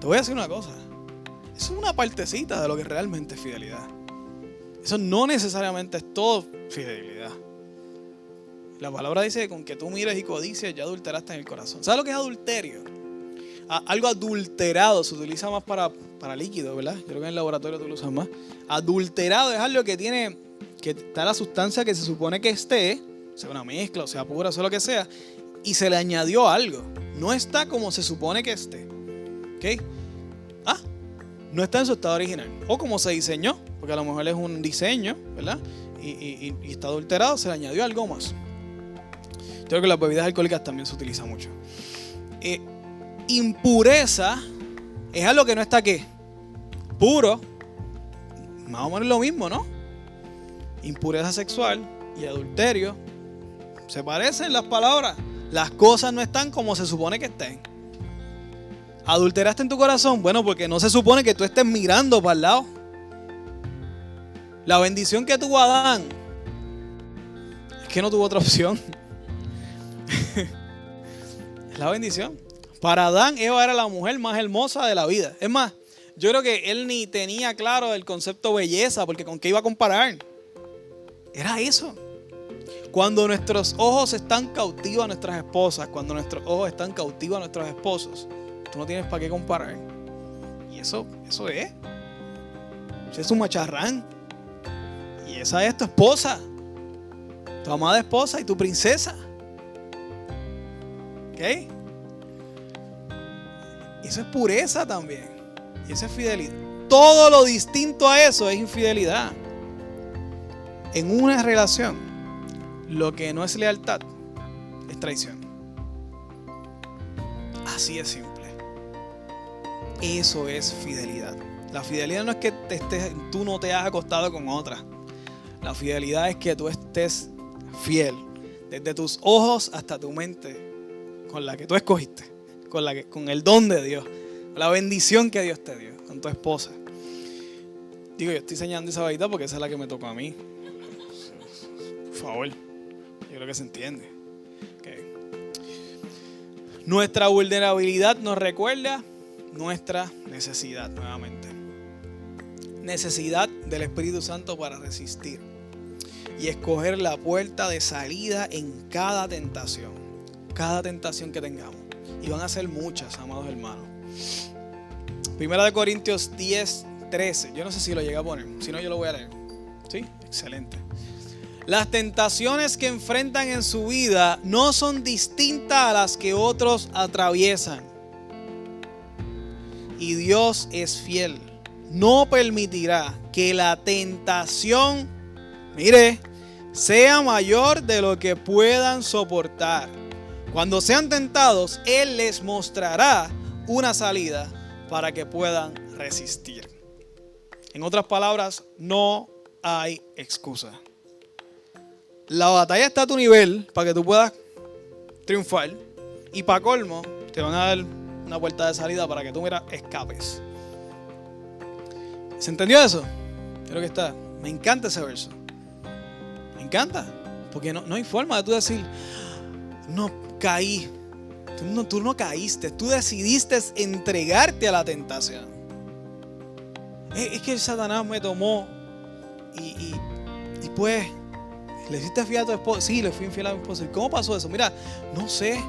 Speaker 1: Te voy a decir una cosa. Eso es una partecita de lo que realmente es fidelidad. Eso no necesariamente es todo fidelidad. La palabra dice que con que tú mires y codicias ya adulteraste en el corazón. ¿Sabes lo que es adulterio? algo adulterado se utiliza más para, para líquido, ¿verdad? Yo creo que en el laboratorio tú lo usas más. Adulterado es algo que tiene, que está la sustancia que se supone que esté, sea una mezcla, o sea pura, o sea lo que sea, y se le añadió algo. No está como se supone que esté. ¿Ok? Ah, no está en su estado original. O como se diseñó, porque a lo mejor es un diseño, ¿verdad? Y, está adulterado, se le añadió algo más. Yo creo que las bebidas alcohólicas también se utilizan mucho. Eh, impureza es algo que no está qué? Puro. Más o menos lo mismo, ¿no? Impureza sexual y adulterio se parecen las palabras. Las cosas no están como se supone que estén. ¿Adulteraste en tu corazón? Bueno, porque no se supone que tú estés mirando para el lado. La bendición que tuvo Adán es que no tuvo otra opción. es la bendición. Para Adán, Eva era la mujer más hermosa de la vida. Es más, yo creo que él ni tenía claro el concepto belleza, porque con qué iba a comparar. Era eso. Cuando nuestros ojos están cautivos a nuestras esposas, cuando nuestros ojos están cautivos a nuestros esposos, tú no tienes para qué comparar. Y eso, eso es. Eso es un macharrán. Y esa es tu esposa. Tu amada esposa y tu princesa. ¿Ok? Eso es pureza también. Y eso es fidelidad. Todo lo distinto a eso es infidelidad. En una relación lo que no es lealtad es traición. Así es simple. Eso es fidelidad. La fidelidad no es que te estés, tú no te has acostado con otra. La fidelidad es que tú estés fiel desde tus ojos hasta tu mente, con la que tú escogiste, con, la con el don de Dios, la bendición que Dios te dio, con tu esposa. Digo, yo estoy enseñando esa varita porque esa es la que me tocó a mí. Favor, yo creo que se entiende. Nuestra vulnerabilidad nos recuerda nuestra necesidad nuevamente. Necesidad del Espíritu Santo para resistir y escoger la puerta de salida en cada tentación. Cada tentación que tengamos. Y van a ser muchas, amados hermanos. Primera de Corintios 10, 13. Yo no sé si lo llega a poner. Si no, yo lo voy a leer. ¿Sí? Excelente. Las tentaciones que enfrentan en su vida no son distintas a las que otros atraviesan. Y Dios es fiel. No permitirá que la tentación, mire, sea mayor de lo que puedan soportar. Cuando sean tentados, Él les mostrará una salida para que puedan resistir. En otras palabras, no hay excusa. La batalla está a tu nivel para que tú puedas triunfar. Y para colmo, te van a dar una puerta de salida para que tú, mira, escapes. ¿Se entendió eso? Creo que está. Me encanta ese verso. Me encanta. Porque no, hay forma de tú decir, no caí. Tú no, tú no caíste. Tú decidiste entregarte a la tentación. Es, que el Satanás me tomó y, y, y pues ¿Le hiciste fiel a tu esposa? Sí, le fui infiel a mi esposa. ¿Y cómo pasó eso? Mira, no sé.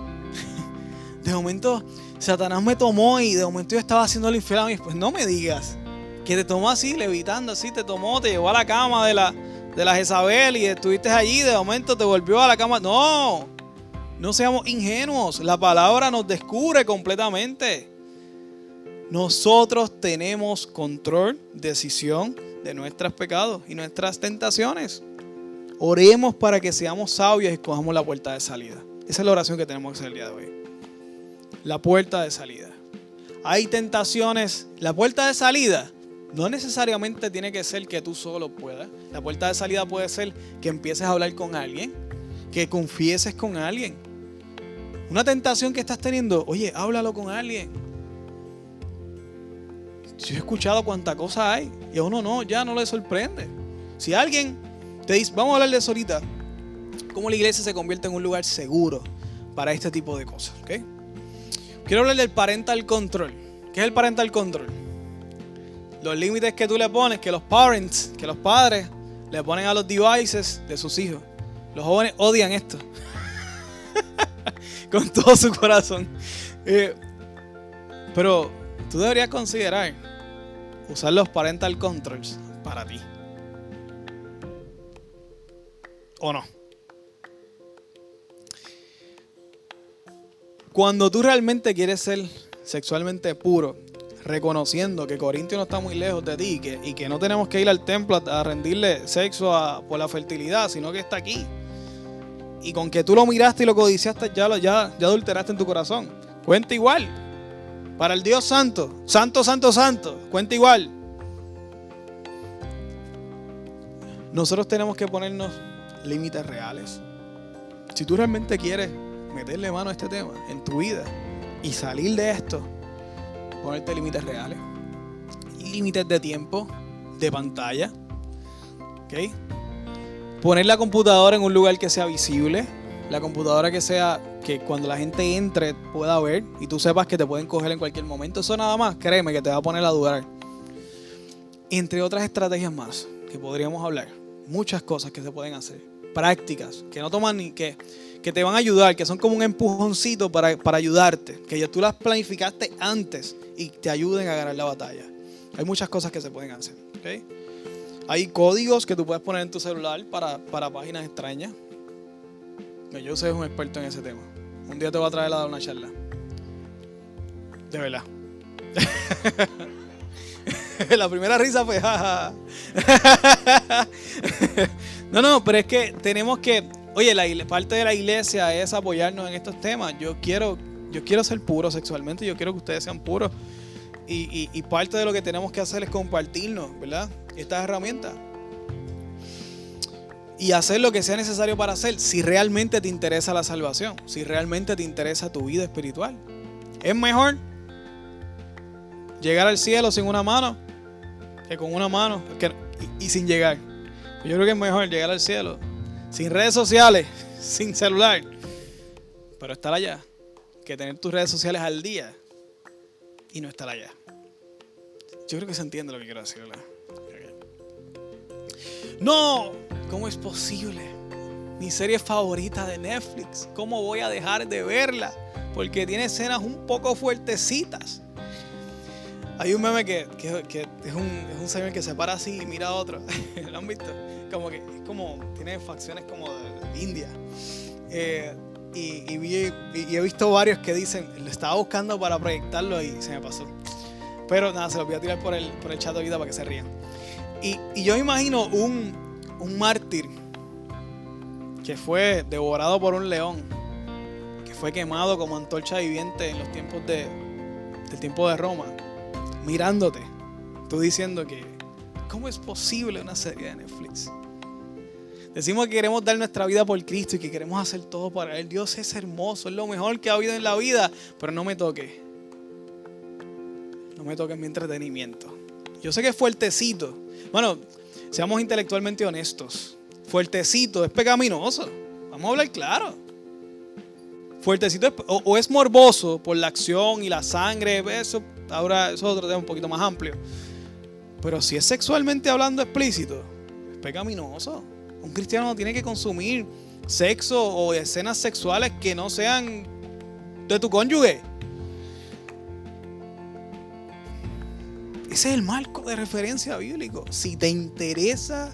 Speaker 1: De momento, Satanás me tomó y de momento yo estaba haciendo infiel a mi esposa. No me digas que te tomó así, levitando así, te tomó, te llevó a la cama de la, de la Jezabel y estuviste allí. De momento te volvió a la cama. No, no seamos ingenuos. La palabra nos descubre completamente. Nosotros tenemos control, decisión de nuestros pecados y nuestras tentaciones. Oremos para que seamos sabios y escojamos la puerta de salida. Esa es la oración que tenemos que hacer el día de hoy. La puerta de salida. Hay tentaciones. La puerta de salida no necesariamente tiene que ser que tú solo puedas. La puerta de salida puede ser que empieces a hablar con alguien, que confieses con alguien. Una tentación que estás teniendo, oye, háblalo con alguien. Yo he escuchado cuánta cosa hay y a uno no, ya no le sorprende. Si alguien vamos a hablar de eso ahorita. Cómo la iglesia se convierte en un lugar seguro para este tipo de cosas. Quiero hablar del parental control. ¿Qué es el parental control? Los límites que tú le pones, que los parents, que los padres le ponen a los devices de sus hijos. Los jóvenes odian esto. Con todo su corazón. Eh, pero tú deberías considerar usar los parental controls para ti. ¿O no? Cuando tú realmente quieres ser sexualmente puro, reconociendo que Corintio no está muy lejos de ti y que, no tenemos que ir al templo a, rendirle sexo por la fertilidad, sino que está aquí. Y con que tú lo miraste y lo codiciaste, ya, lo, ya, ya adulteraste en tu corazón. Cuenta igual. Para el Dios Santo, Santo, Santo, Santo, cuenta igual. Nosotros tenemos que ponernos límites reales. Si tú realmente quieres meterle mano a este tema en tu vida y salir de esto, ponerte límites reales. Límites de tiempo, de pantalla. ¿Ok? Poner la computadora en un lugar que sea visible. La computadora que sea que cuando la gente entre pueda ver y tú sepas que te pueden coger en cualquier momento. Eso nada más, créeme que te va a poner a dudar. Entre otras estrategias más que podríamos hablar. Muchas cosas que se pueden hacer prácticas, que no toman ni que, que te van a ayudar, que son como un empujoncito para, ayudarte, que ya tú las planificaste antes y te ayuden a ganar la batalla. Hay muchas cosas que se pueden hacer. Hay códigos que tú puedes poner en tu celular para, para páginas extrañas. Yo soy un experto en ese tema. Un día te voy a traer a dar una charla. De verdad. la primera risa fue No, no, pero es que tenemos que, oye, la parte de la iglesia es apoyarnos en estos temas. Yo quiero, yo quiero ser puro sexualmente, yo quiero que ustedes sean puros. Y, parte de lo que tenemos que hacer es compartirnos, ¿verdad? Estas herramientas. y hacer lo que sea necesario para hacer si realmente te interesa la salvación, si realmente te interesa tu vida espiritual. Es mejor llegar al cielo sin una mano que con una mano y, sin llegar. Yo creo que es mejor llegar al cielo sin redes sociales, sin celular, pero estar allá, que tener tus redes sociales al día y no estar allá. Yo creo que se entiende lo que quiero decir, No, ¿cómo es posible? Mi serie favorita de Netflix, ¿cómo voy a dejar de verla? Porque tiene escenas un poco fuertecitas. Hay un meme que, es, un, señor que se para así y mira a otro. ¿Lo han visto? Como que es como, tiene facciones como de India. Eh, y, he visto varios que dicen, lo estaba buscando para proyectarlo y se me pasó. Pero nada, se lo voy a tirar por el, por el chat vida para que se rían. Y, yo me imagino un, un mártir que fue devorado por un león, que fue quemado como antorcha viviente en los tiempos de, del tiempo de Roma, mirándote, tú diciendo que, ¿cómo es posible una serie de Netflix? Decimos que queremos dar nuestra vida por Cristo y que queremos hacer todo para Él. Dios es hermoso, es lo mejor que ha habido en la vida, pero no me toque. No me toque mi entretenimiento. Yo sé que es fuertecito. Bueno, seamos intelectualmente honestos. Fuertecito es pecaminoso. Vamos a hablar claro. Fuertecito o, es morboso por la acción y la sangre. Eso, ahora eso es otro tema un poquito más amplio. Pero si es sexualmente hablando explícito, es pecaminoso. Un cristiano no tiene que consumir sexo o escenas sexuales que no sean de tu cónyuge. Ese es el marco de referencia bíblico. Si te interesa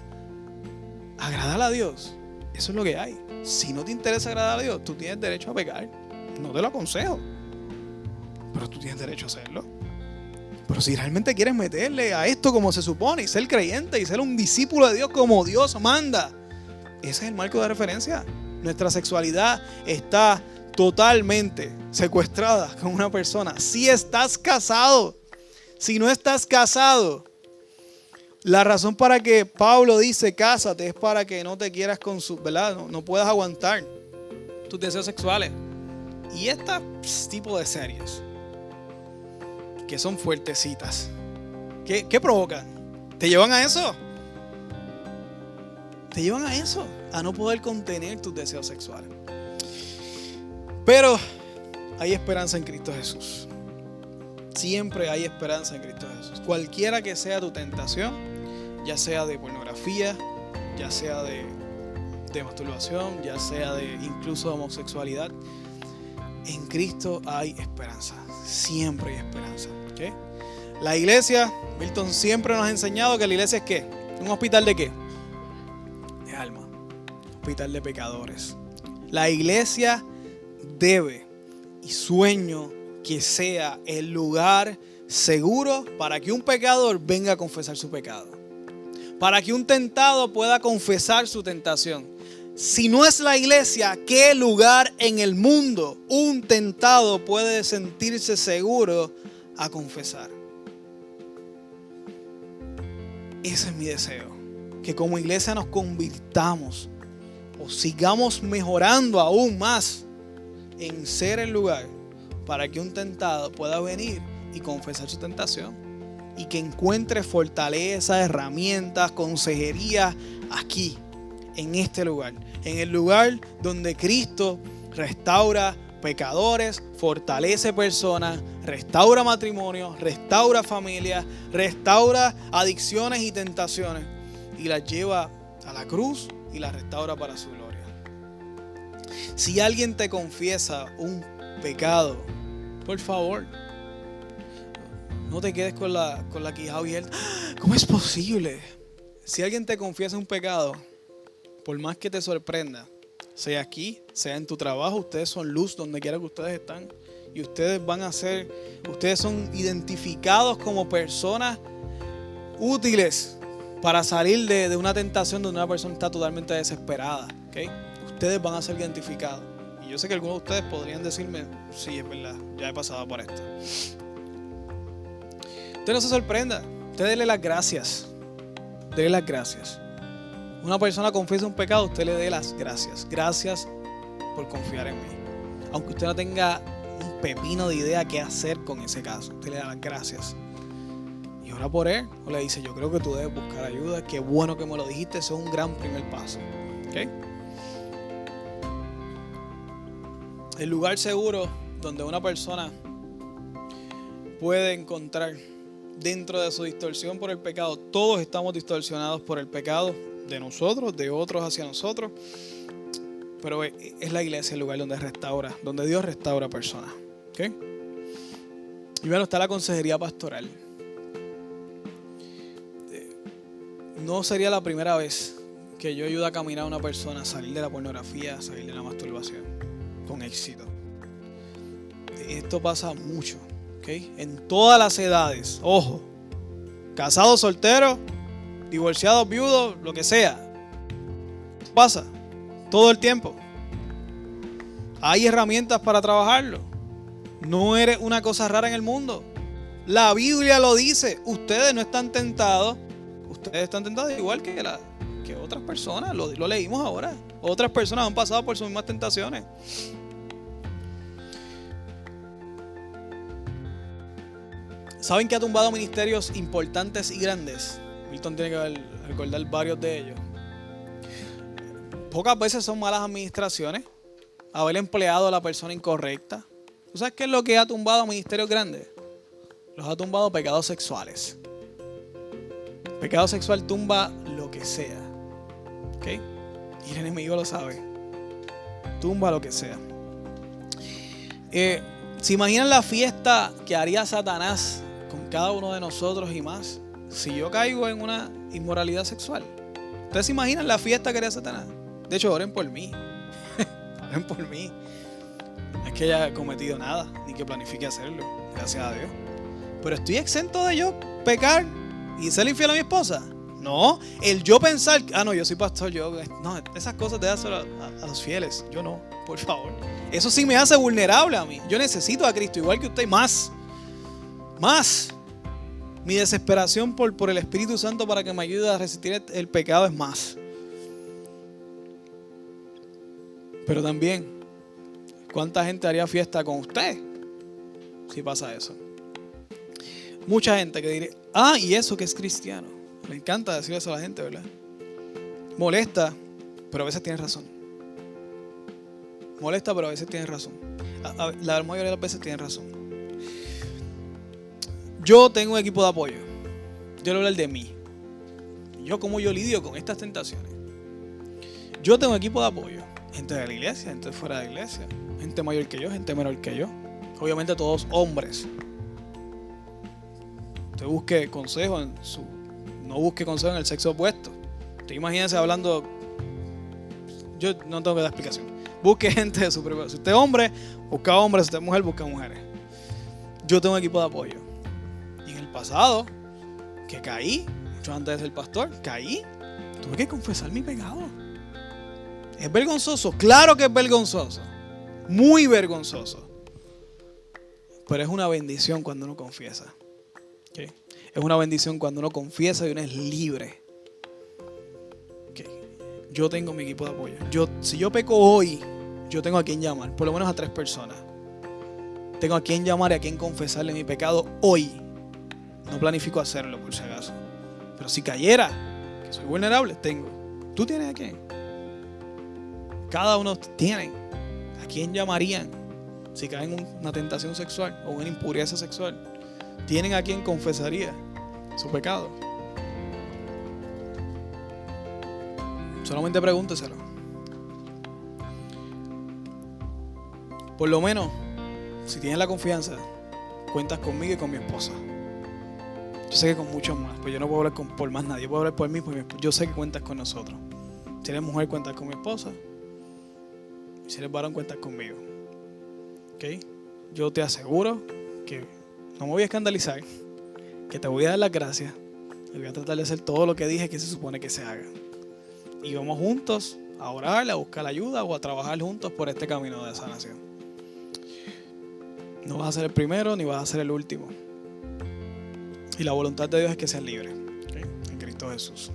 Speaker 1: agradar a Dios, eso es lo que hay. Si no te interesa agradar a Dios, tú tienes derecho a pecar. No te lo aconsejo. Pero tú tienes derecho a hacerlo. Pero si realmente quieres meterle a esto como se supone y ser creyente y ser un discípulo de Dios como Dios manda, ese es el marco de referencia. Nuestra sexualidad está totalmente secuestrada con una persona. Si estás casado, si no estás casado, la razón para que Pablo dice cásate es para que no te quieras con su, ¿verdad? No, puedas aguantar tus deseos sexuales. Y este tipo de series, que son fuertecitas, ¿qué, qué provocan? ¿Te llevan a eso? Te llevan a eso, a no poder contener tus deseos sexuales. Pero hay esperanza en Cristo Jesús. Siempre hay esperanza en Cristo Jesús. Cualquiera que sea tu tentación, ya sea de pornografía, ya sea de, masturbación, ya sea de incluso homosexualidad, en Cristo hay esperanza. Siempre hay esperanza. La iglesia, Milton siempre nos ha enseñado que la iglesia es qué? ¿Un hospital de qué? Hospital de pecadores. La iglesia debe y sueño que sea el lugar seguro para que un pecador venga a confesar su pecado. Para que un tentado pueda confesar su tentación. Si no es la iglesia, ¿qué lugar en el mundo un tentado puede sentirse seguro a confesar? Ese es mi deseo. Que como iglesia nos convirtamos sigamos mejorando aún más en ser el lugar para que un tentado pueda venir y confesar su tentación y que encuentre fortaleza, herramientas, consejería aquí, en este lugar, en el lugar donde Cristo restaura pecadores, fortalece personas, restaura matrimonio, restaura familias, restaura adicciones y tentaciones y las lleva a la cruz y la restaura para su gloria. Si alguien te confiesa un pecado, por favor, no te quedes con la, con la quijada abierta. ¿Cómo es posible? Si alguien te confiesa un pecado, por más que te sorprenda, sea aquí, sea en tu trabajo, ustedes son luz donde quiera que ustedes están. Y ustedes van a ser, ustedes son identificados como personas útiles para salir de, una tentación donde una persona está totalmente desesperada. ¿okay? Ustedes van a ser identificados. Y yo sé que algunos de ustedes podrían decirme, sí, es verdad, ya he pasado por esto. Usted no se sorprenda. Usted dele las gracias. Dele las gracias. una persona confiesa un pecado, usted le dé las gracias. Gracias por confiar en mí. Aunque usted no tenga un pepino de idea qué hacer con ese caso, usted le da las gracias. Ora por él, o le dice, yo creo que tú debes buscar ayuda, qué bueno que me lo dijiste, eso es un gran primer paso. El lugar seguro donde una persona puede encontrar dentro de su distorsión por el pecado, todos estamos distorsionados por el pecado de nosotros, de otros hacia nosotros, pero es la iglesia el lugar donde restaura, donde Dios restaura personas. Y bueno, está la consejería pastoral. No sería la primera vez que yo ayudo a caminar a una persona a salir de la pornografía, a salir de la masturbación, con éxito. Esto pasa mucho, ¿ok? En todas las edades, ojo, casado, soltero, divorciado, viudo, lo que sea. Pasa todo el tiempo. Hay herramientas para trabajarlo. No eres una cosa rara en el mundo. La Biblia lo dice. Ustedes no están tentados. Ustedes están tentados igual que la, que otras personas, lo, leímos ahora. Otras personas han pasado por sus mismas tentaciones. ¿Saben que ha tumbado ministerios importantes y grandes? Milton tiene que recordar varios de ellos. Pocas veces son malas administraciones, haber empleado a la persona incorrecta. ¿Tú sabes qué es lo que ha tumbado ministerios grandes? Los ha tumbado pecados sexuales. Pecado sexual tumba lo que sea. Y el enemigo lo sabe. Tumba lo que sea. Eh, ¿Se imaginan la fiesta que haría Satanás con cada uno de nosotros y más si yo caigo en una inmoralidad sexual? ¿Ustedes se imaginan la fiesta que haría Satanás? De hecho, oren por mí. oren por mí. No es que haya cometido nada, ni que planifique hacerlo. Gracias a Dios. Pero estoy exento de yo pecar y ser infiel a mi esposa. No, el yo pensar, ah, no, yo soy pastor, yo, no, esas cosas te hacen a, los fieles, yo no, por favor. Eso sí me hace vulnerable a mí. Yo necesito a Cristo, igual que usted, más, más. Mi desesperación por, por el Espíritu Santo para que me ayude a resistir el pecado es más. Pero también, ¿cuánta gente haría fiesta con usted si pasa eso? Mucha gente que diría, ah, y eso que es cristiano. Me encanta decir eso a la gente, ¿verdad? Molesta, pero a veces tienes razón. Molesta, pero a veces tienes razón. La mayoría de las veces tienes razón. Yo tengo un equipo de apoyo. Yo le hablar de mí. Yo como yo lidio con estas tentaciones. Yo tengo un equipo de apoyo. Gente de la iglesia, gente fuera de la iglesia. Gente mayor que yo, gente menor que yo. Obviamente todos hombres. Usted busque consejo en su no busque consejo en el sexo opuesto. Te imagínense hablando. Yo no tengo que dar explicación. Busque gente de su propio. Si usted es hombre, busca hombres. Si usted es mujer, busca mujeres. Yo tengo un equipo de apoyo. Y en el pasado, que caí, mucho antes de ser pastor, caí, tuve que confesar mi pecado. ¿Es vergonzoso? Claro que es vergonzoso. Muy vergonzoso. Pero es una bendición cuando uno confiesa. Es una bendición cuando uno confiesa y uno es libre. Yo tengo mi equipo de apoyo. Yo, si yo peco hoy, yo tengo a quien llamar, por lo menos a tres personas. Tengo a quien llamar y a quien confesarle mi pecado hoy. No planifico hacerlo por si acaso. Pero si cayera, que soy vulnerable, tengo. ¿Tú tienes a quién? Cada uno tiene. ¿A quién llamarían si caen en una tentación sexual o una impureza sexual? ¿Tienen a quien confesaría su pecado? Solamente pregúnteselo. Por lo menos, si tienes la confianza, cuentas conmigo y con mi esposa. Yo sé que con muchos más, pero yo no puedo hablar por más nadie. Yo puedo hablar por mí. Yo sé que cuentas con nosotros. Si eres mujer, cuentas con mi esposa. Si eres varón, cuentas conmigo. ¿Ok? Yo te aseguro que no me voy a escandalizar, que te voy a dar las gracias y voy a tratar de hacer todo lo que dije que se supone que se haga. Y vamos juntos a orar, a buscar ayuda o a trabajar juntos por este camino de sanación. No vas a ser el primero ni vas a ser el último. Y la voluntad de Dios es que seas libre en Cristo Jesús.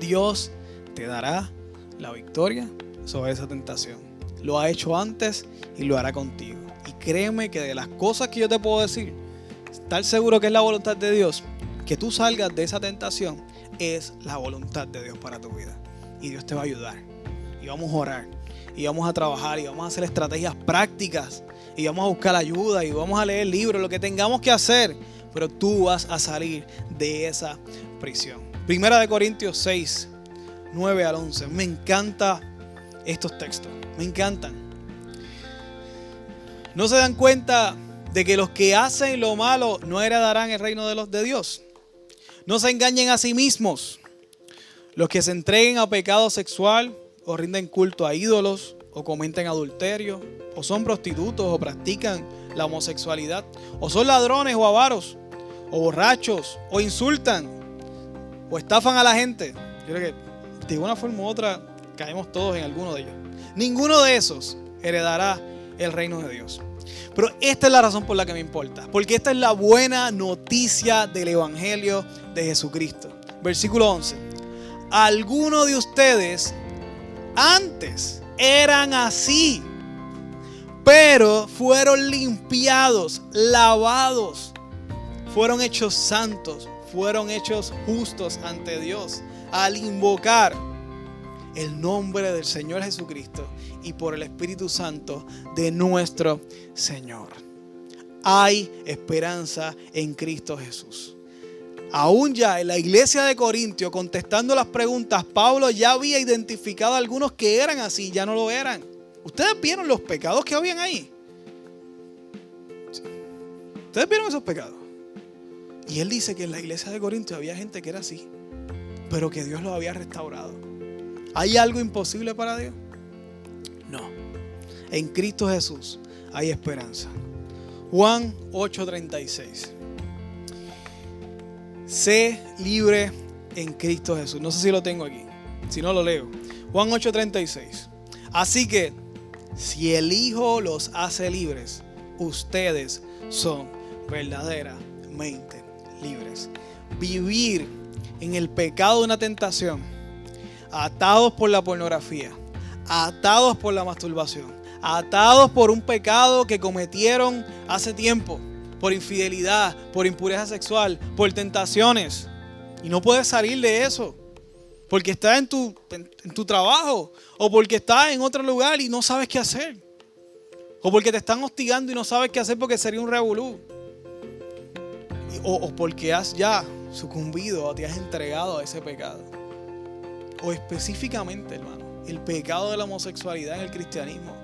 Speaker 1: Dios te dará la victoria sobre esa tentación. Lo ha hecho antes y lo hará contigo. Y créeme que de las cosas que yo te puedo decir, estar seguro que es la voluntad de Dios, que tú salgas de esa tentación, es la voluntad de Dios para tu vida. Y Dios te va a ayudar. Y vamos a orar. Y vamos a trabajar. Y vamos a hacer estrategias prácticas. Y vamos a buscar ayuda. Y vamos a leer libros. Lo que tengamos que hacer. Pero tú vas a salir de esa prisión. Primera de Corintios 6, 9 al 11. Me encanta estos textos. Me encantan. No se dan cuenta de que los que hacen lo malo no heredarán el reino de los de Dios. No se engañen a sí mismos. Los que se entreguen a pecado sexual o rinden culto a ídolos o comenten adulterio o son prostitutos o practican la homosexualidad o son ladrones o avaros o borrachos o insultan o estafan a la gente. Yo creo que de una forma u otra caemos todos en alguno de ellos. Ninguno de esos heredará el reino de Dios. Pero esta es la razón por la que me importa. Porque esta es la buena noticia del Evangelio de Jesucristo. Versículo 11. Algunos de ustedes antes eran así. Pero fueron limpiados, lavados. Fueron hechos santos. Fueron hechos justos ante Dios. Al invocar el nombre del Señor Jesucristo y por el Espíritu Santo de nuestro Señor. Hay esperanza en Cristo Jesús. Aún ya en la iglesia de Corintio, contestando las preguntas, Pablo ya había identificado a algunos que eran así, ya no lo eran. ¿Ustedes vieron los pecados que habían ahí? ¿Ustedes vieron esos pecados? Y él dice que en la iglesia de Corintio había gente que era así, pero que Dios los había restaurado. ¿Hay algo imposible para Dios? En Cristo Jesús hay esperanza. Juan 8:36. Sé libre en Cristo Jesús. No sé si lo tengo aquí. Si no lo leo. Juan 8:36. Así que si el Hijo los hace libres, ustedes son verdaderamente libres. Vivir en el pecado de una tentación atados por la pornografía, atados por la masturbación, atados por un pecado que cometieron hace tiempo, por infidelidad, por impureza sexual, por tentaciones. Y no puedes salir de eso. Porque estás en tu, en, tu trabajo. O porque estás en otro lugar y no sabes qué hacer. O porque te están hostigando y no sabes qué hacer porque sería un revolú. O, o porque has ya sucumbido o te has entregado a ese pecado o específicamente, hermano, el pecado de la homosexualidad en el cristianismo.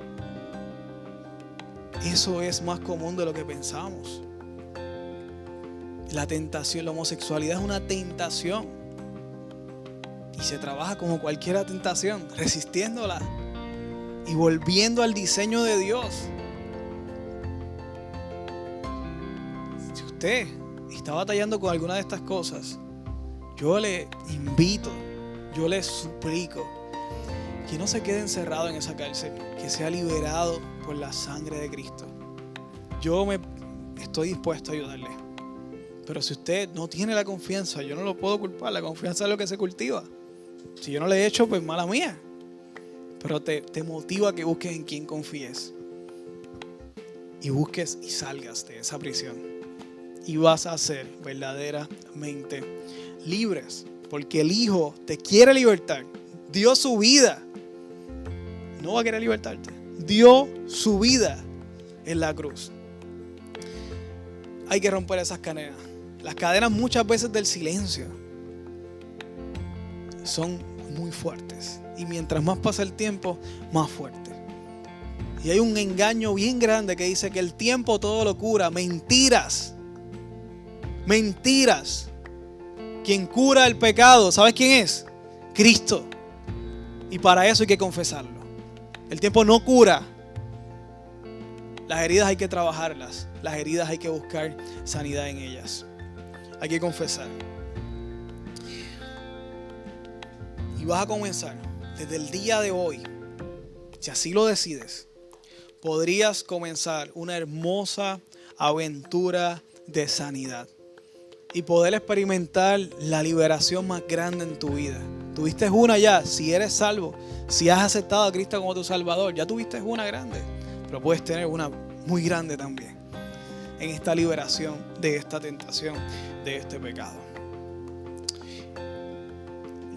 Speaker 1: Eso es más común de lo que pensamos. La tentación, la homosexualidad es una tentación. Y se trabaja como cualquier tentación, resistiéndola y volviendo al diseño de Dios. Si usted está batallando con alguna de estas cosas, yo le invito yo les suplico que no se quede encerrado en esa cárcel, que sea liberado por la sangre de Cristo. Yo me estoy dispuesto a ayudarle. Pero si usted no tiene la confianza, yo no lo puedo culpar. La confianza es lo que se cultiva. Si yo no le he hecho, pues mala mía. Pero te, motiva a que busques en quien confíes. Y busques y salgas de esa prisión. Y vas a ser verdaderamente libres porque el Hijo te quiere libertar. Dio su vida. No va a querer libertarte. Dio su vida en la cruz. Hay que romper esas cadenas. Las cadenas muchas veces del silencio son muy fuertes. Y mientras más pasa el tiempo, más fuerte. Y hay un engaño bien grande que dice que el tiempo todo lo cura. Mentiras. Mentiras. Quien cura el pecado, ¿sabes quién es? Cristo. Y para eso hay que confesarlo. El tiempo no cura. Las heridas hay que trabajarlas. Las heridas hay que buscar sanidad en ellas. Hay que confesar. Y vas a comenzar desde el día de hoy, si así lo decides, podrías comenzar una hermosa aventura de sanidad y poder experimentar la liberación más grande en tu vida. Tuviste una ya, si eres salvo, si has aceptado a Cristo como tu Salvador, ya tuviste una grande, pero puedes tener una muy grande también en esta liberación de esta tentación, de este pecado.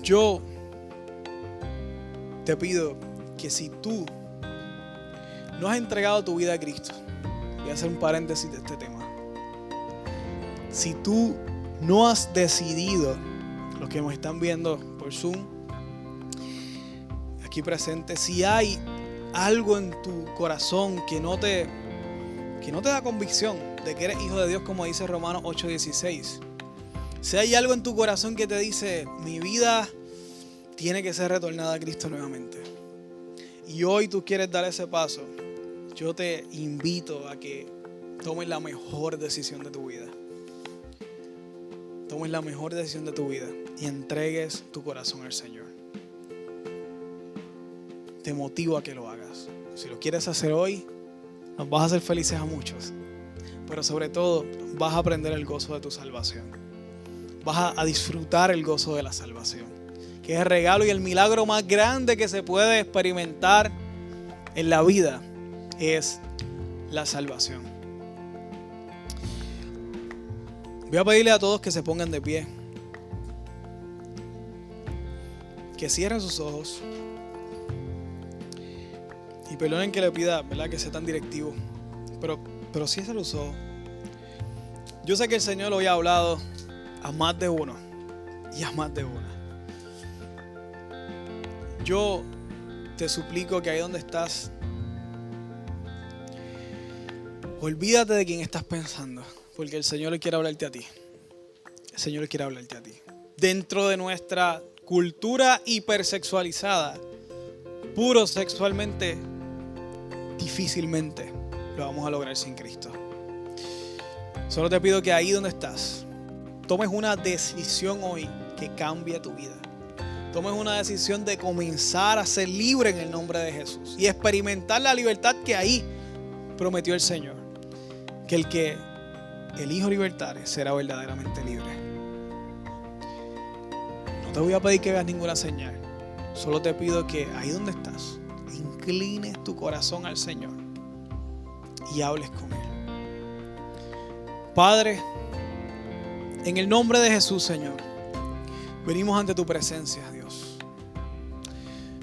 Speaker 1: Yo te pido que si tú no has entregado tu vida a Cristo, voy a hacer un paréntesis de este tema. Si tú no has decidido, los que nos están viendo por Zoom, aquí presente, si hay algo en tu corazón que no te que no te da convicción de que eres hijo de Dios como dice Romanos 8:16. Si hay algo en tu corazón que te dice, mi vida tiene que ser retornada a Cristo nuevamente. Y hoy tú quieres dar ese paso, yo te invito a que tomes la mejor decisión de tu vida. Tomes la mejor decisión de tu vida y entregues tu corazón al Señor. Te motivo a que lo hagas. Si lo quieres hacer hoy, vas a hacer felices a muchos. Pero sobre todo, vas a aprender el gozo de tu salvación. Vas a disfrutar el gozo de la salvación. Que es el regalo y el milagro más grande que se puede experimentar en la vida es la salvación. Voy a pedirle a todos que se pongan de pie. Que cierren sus ojos. Y perdonen que le pida, ¿verdad? Que sea tan directivo. Pero, pero se los ojos. Yo sé que el Señor hoy ha hablado a más de uno. Y a más de una. Yo te suplico que ahí donde estás, Olvídate de quién estás pensando, porque el Señor quiere hablarte a ti. El Señor quiere hablarte a ti. Dentro de nuestra cultura hipersexualizada, puro sexualmente, difícilmente lo vamos a lograr sin Cristo. Solo te pido que ahí donde estás, tomes una decisión hoy que cambie tu vida. Tomes una decisión de comenzar a ser libre en el nombre de Jesús y experimentar la libertad que ahí prometió el Señor que el que el Hijo libertare será verdaderamente libre. No te voy a pedir que veas ninguna señal. Solo te pido que ahí donde estás, inclines tu corazón al Señor y hables con Él. Padre, en el nombre de Jesús, Señor, venimos ante tu presencia, Dios.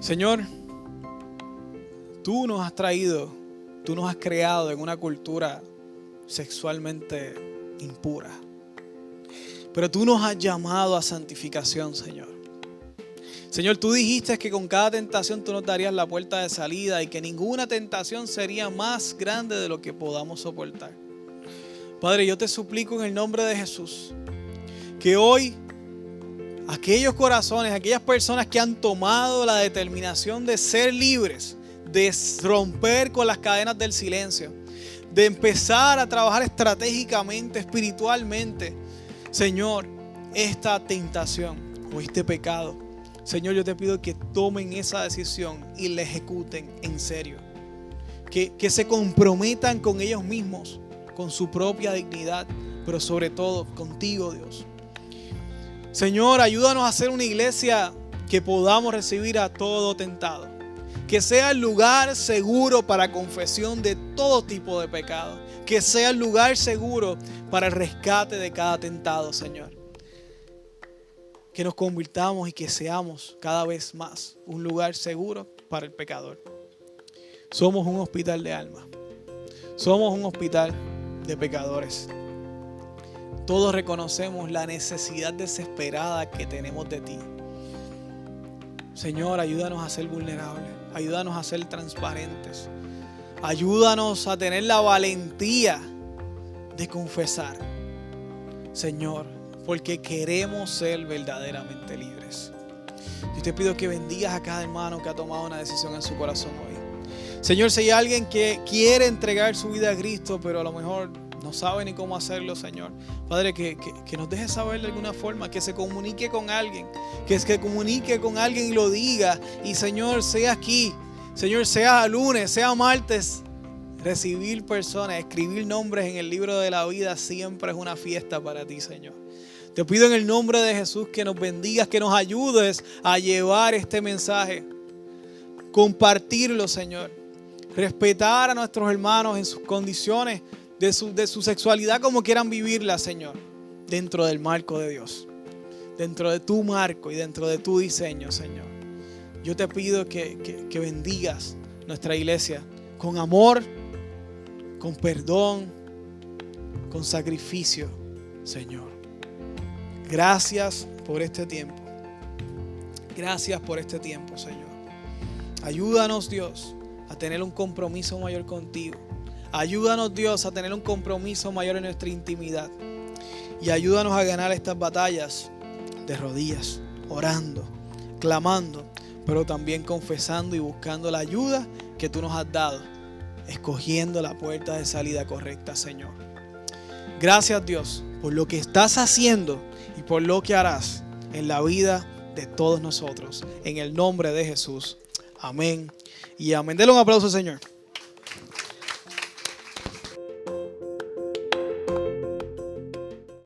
Speaker 1: Señor, tú nos has traído, tú nos has creado en una cultura sexualmente impura. Pero tú nos has llamado a santificación, Señor. Señor, tú dijiste que con cada tentación tú nos darías la puerta de salida y que ninguna tentación sería más grande de lo que podamos soportar. Padre, yo te suplico en el nombre de Jesús que hoy aquellos corazones, aquellas personas que han tomado la determinación de ser libres, de romper con las cadenas del silencio, de empezar a trabajar estratégicamente, espiritualmente, Señor, esta tentación o este pecado. Señor, yo te pido que tomen esa decisión y la ejecuten en serio. Que, que se comprometan con ellos mismos, con su propia dignidad, pero sobre todo contigo, Dios. Señor, ayúdanos a ser una iglesia que podamos recibir a todo tentado que sea el lugar seguro para confesión de todo tipo de pecado. Que sea el lugar seguro para el rescate de cada tentado, Señor. Que nos convirtamos y que seamos cada vez más un lugar seguro para el pecador. Somos un hospital de alma. Somos un hospital de pecadores. Todos reconocemos la necesidad desesperada que tenemos de ti. Señor, ayúdanos a ser vulnerables. Ayúdanos a ser transparentes. Ayúdanos a tener la valentía de confesar. Señor, porque queremos ser verdaderamente libres. Yo te pido que bendigas a cada hermano que ha tomado una decisión en su corazón hoy. Señor, si hay alguien que quiere entregar su vida a Cristo, pero a lo mejor no sabe ni cómo hacerlo, Señor. Padre, que, nos deje saber de alguna forma, que se comunique con alguien, que es que comunique con alguien y lo diga. Y Señor, sea aquí, Señor, sea lunes, sea martes, recibir personas, escribir nombres en el libro de la vida siempre es una fiesta para ti, Señor. Te pido en el nombre de Jesús que nos bendigas, que nos ayudes a llevar este mensaje, compartirlo, Señor, respetar a nuestros hermanos en sus condiciones, de su, de su sexualidad como quieran vivirla, Señor, dentro del marco de Dios, dentro de tu marco y dentro de tu diseño, Señor. Yo te pido que, que, que bendigas nuestra iglesia con amor, con perdón, con sacrificio, Señor. Gracias por este tiempo. Gracias por este tiempo, Señor. Ayúdanos, Dios, a tener un compromiso mayor contigo. Ayúdanos, Dios, a tener un compromiso mayor en nuestra intimidad. Y ayúdanos a ganar estas batallas de rodillas, orando, clamando, pero también confesando y buscando la ayuda que tú nos has dado, escogiendo la puerta de salida correcta, Señor. Gracias, Dios, por lo que estás haciendo y por lo que harás en la vida de todos nosotros. En el nombre de Jesús. Amén. Y amén. Denle un aplauso, Señor.